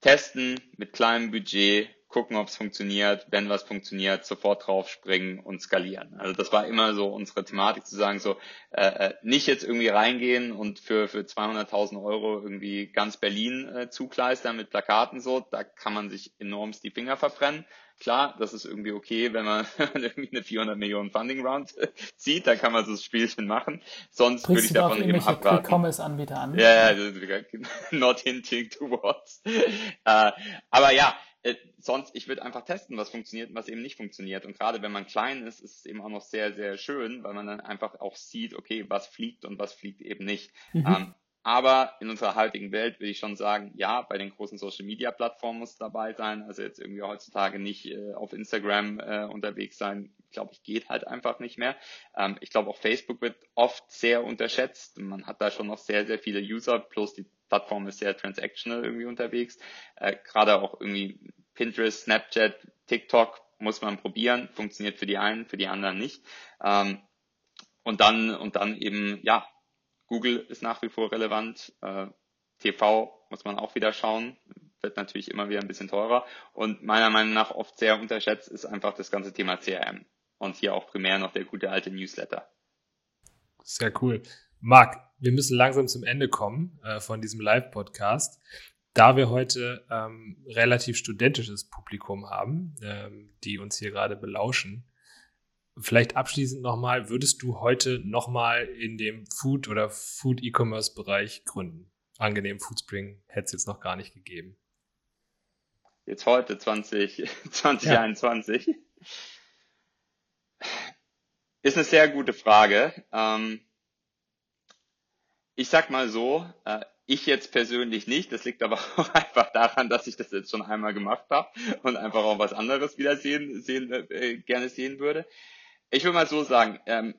testen mit kleinem Budget, gucken, ob es funktioniert, wenn was funktioniert, sofort draufspringen und skalieren. Also das war immer so unsere Thematik zu sagen, so äh, äh nicht jetzt irgendwie reingehen und für für 200.000 Euro irgendwie ganz Berlin äh, zukleistern mit Plakaten so, da kann man sich enormst die Finger verbrennen. Klar, das ist irgendwie okay, wenn man irgendwie eine 400 Millionen Funding Round zieht, dann kann man so das Spielchen machen. Sonst würde ich davon eben abraten. Quick-Commerce-Anbieter an. Ja, ja, not hinting towards. äh, aber ja, äh, sonst, ich würde einfach testen, was funktioniert und was eben nicht funktioniert. Und gerade wenn man klein ist, ist es eben auch noch sehr, sehr schön, weil man dann einfach auch sieht, okay, was fliegt und was fliegt eben nicht. Mhm. Ähm, aber in unserer heutigen Welt würde ich schon sagen, ja, bei den großen Social Media Plattformen muss dabei sein. Also jetzt irgendwie heutzutage nicht äh, auf Instagram äh, unterwegs sein, glaube ich, geht halt einfach nicht mehr. Ähm, ich glaube auch Facebook wird oft sehr unterschätzt. Man hat da schon noch sehr, sehr viele User, plus die Plattform ist sehr transactional irgendwie unterwegs. Äh, Gerade auch irgendwie Pinterest, Snapchat, TikTok muss man probieren, funktioniert für die einen, für die anderen nicht. Ähm, und dann und dann eben ja, Google ist nach wie vor relevant. Äh, TV muss man auch wieder schauen, wird natürlich immer wieder ein bisschen teurer. Und meiner Meinung nach oft sehr unterschätzt ist einfach das ganze Thema CRM. Und hier auch primär noch der gute alte Newsletter. Sehr cool. Marc, wir müssen langsam zum Ende kommen äh, von diesem Live-Podcast. Da wir heute ähm, relativ studentisches Publikum haben, ähm, die uns hier gerade belauschen, vielleicht abschließend nochmal, würdest du heute nochmal in dem Food- oder Food-E-Commerce-Bereich gründen? Angenehm Foodspring hätte es jetzt noch gar nicht gegeben. Jetzt heute 20, 2021. Ja. Ist eine sehr gute Frage. Ähm, ich sag mal so, äh, ich jetzt persönlich nicht. Das liegt aber auch einfach daran, dass ich das jetzt schon einmal gemacht habe und einfach auch was anderes wieder sehen, sehen äh, gerne sehen würde. Ich würde mal so sagen, ähm,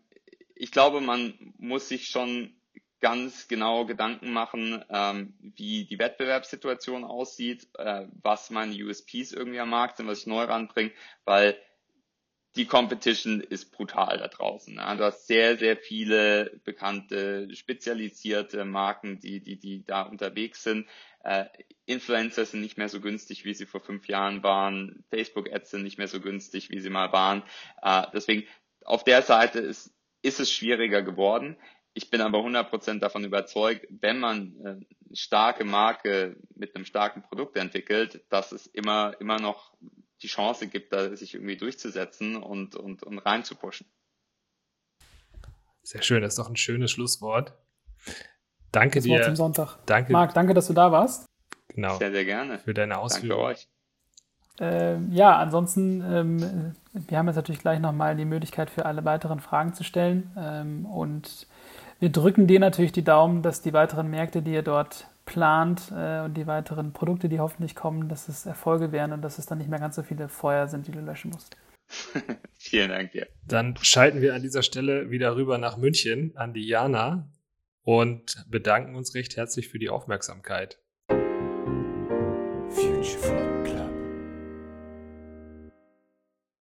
ich glaube, man muss sich schon ganz genau Gedanken machen, ähm, wie die Wettbewerbssituation aussieht, äh, was meine USPs irgendwie am Markt sind, was ich neu ranbringe, weil die Competition ist brutal da draußen. Ne? Du hast sehr, sehr viele bekannte, spezialisierte Marken, die, die, die da unterwegs sind. Äh, Influencer sind nicht mehr so günstig, wie sie vor fünf Jahren waren. Facebook-Ads sind nicht mehr so günstig, wie sie mal waren. Äh, deswegen, auf der Seite ist, ist es schwieriger geworden. Ich bin aber 100% davon überzeugt, wenn man eine starke Marke mit einem starken Produkt entwickelt, dass es immer, immer noch die Chance gibt, da sich irgendwie durchzusetzen und, und, und reinzupushen. Sehr schön, das ist doch ein schönes Schlusswort. Danke das dir. Wort zum Sonntag. Danke. Marc, danke, dass du da warst. Genau. Sehr, sehr gerne. Für deine Ausführungen. Danke euch. Ähm, ja, ansonsten, ähm, wir haben jetzt natürlich gleich nochmal die Möglichkeit für alle weiteren Fragen zu stellen. Ähm, und wir drücken dir natürlich die Daumen, dass die weiteren Märkte, die ihr dort plant äh, und die weiteren Produkte, die hoffentlich kommen, dass es Erfolge werden und dass es dann nicht mehr ganz so viele Feuer sind, die du löschen musst. Vielen Dank dir. Dann schalten wir an dieser Stelle wieder rüber nach München an die Jana und bedanken uns recht herzlich für die Aufmerksamkeit.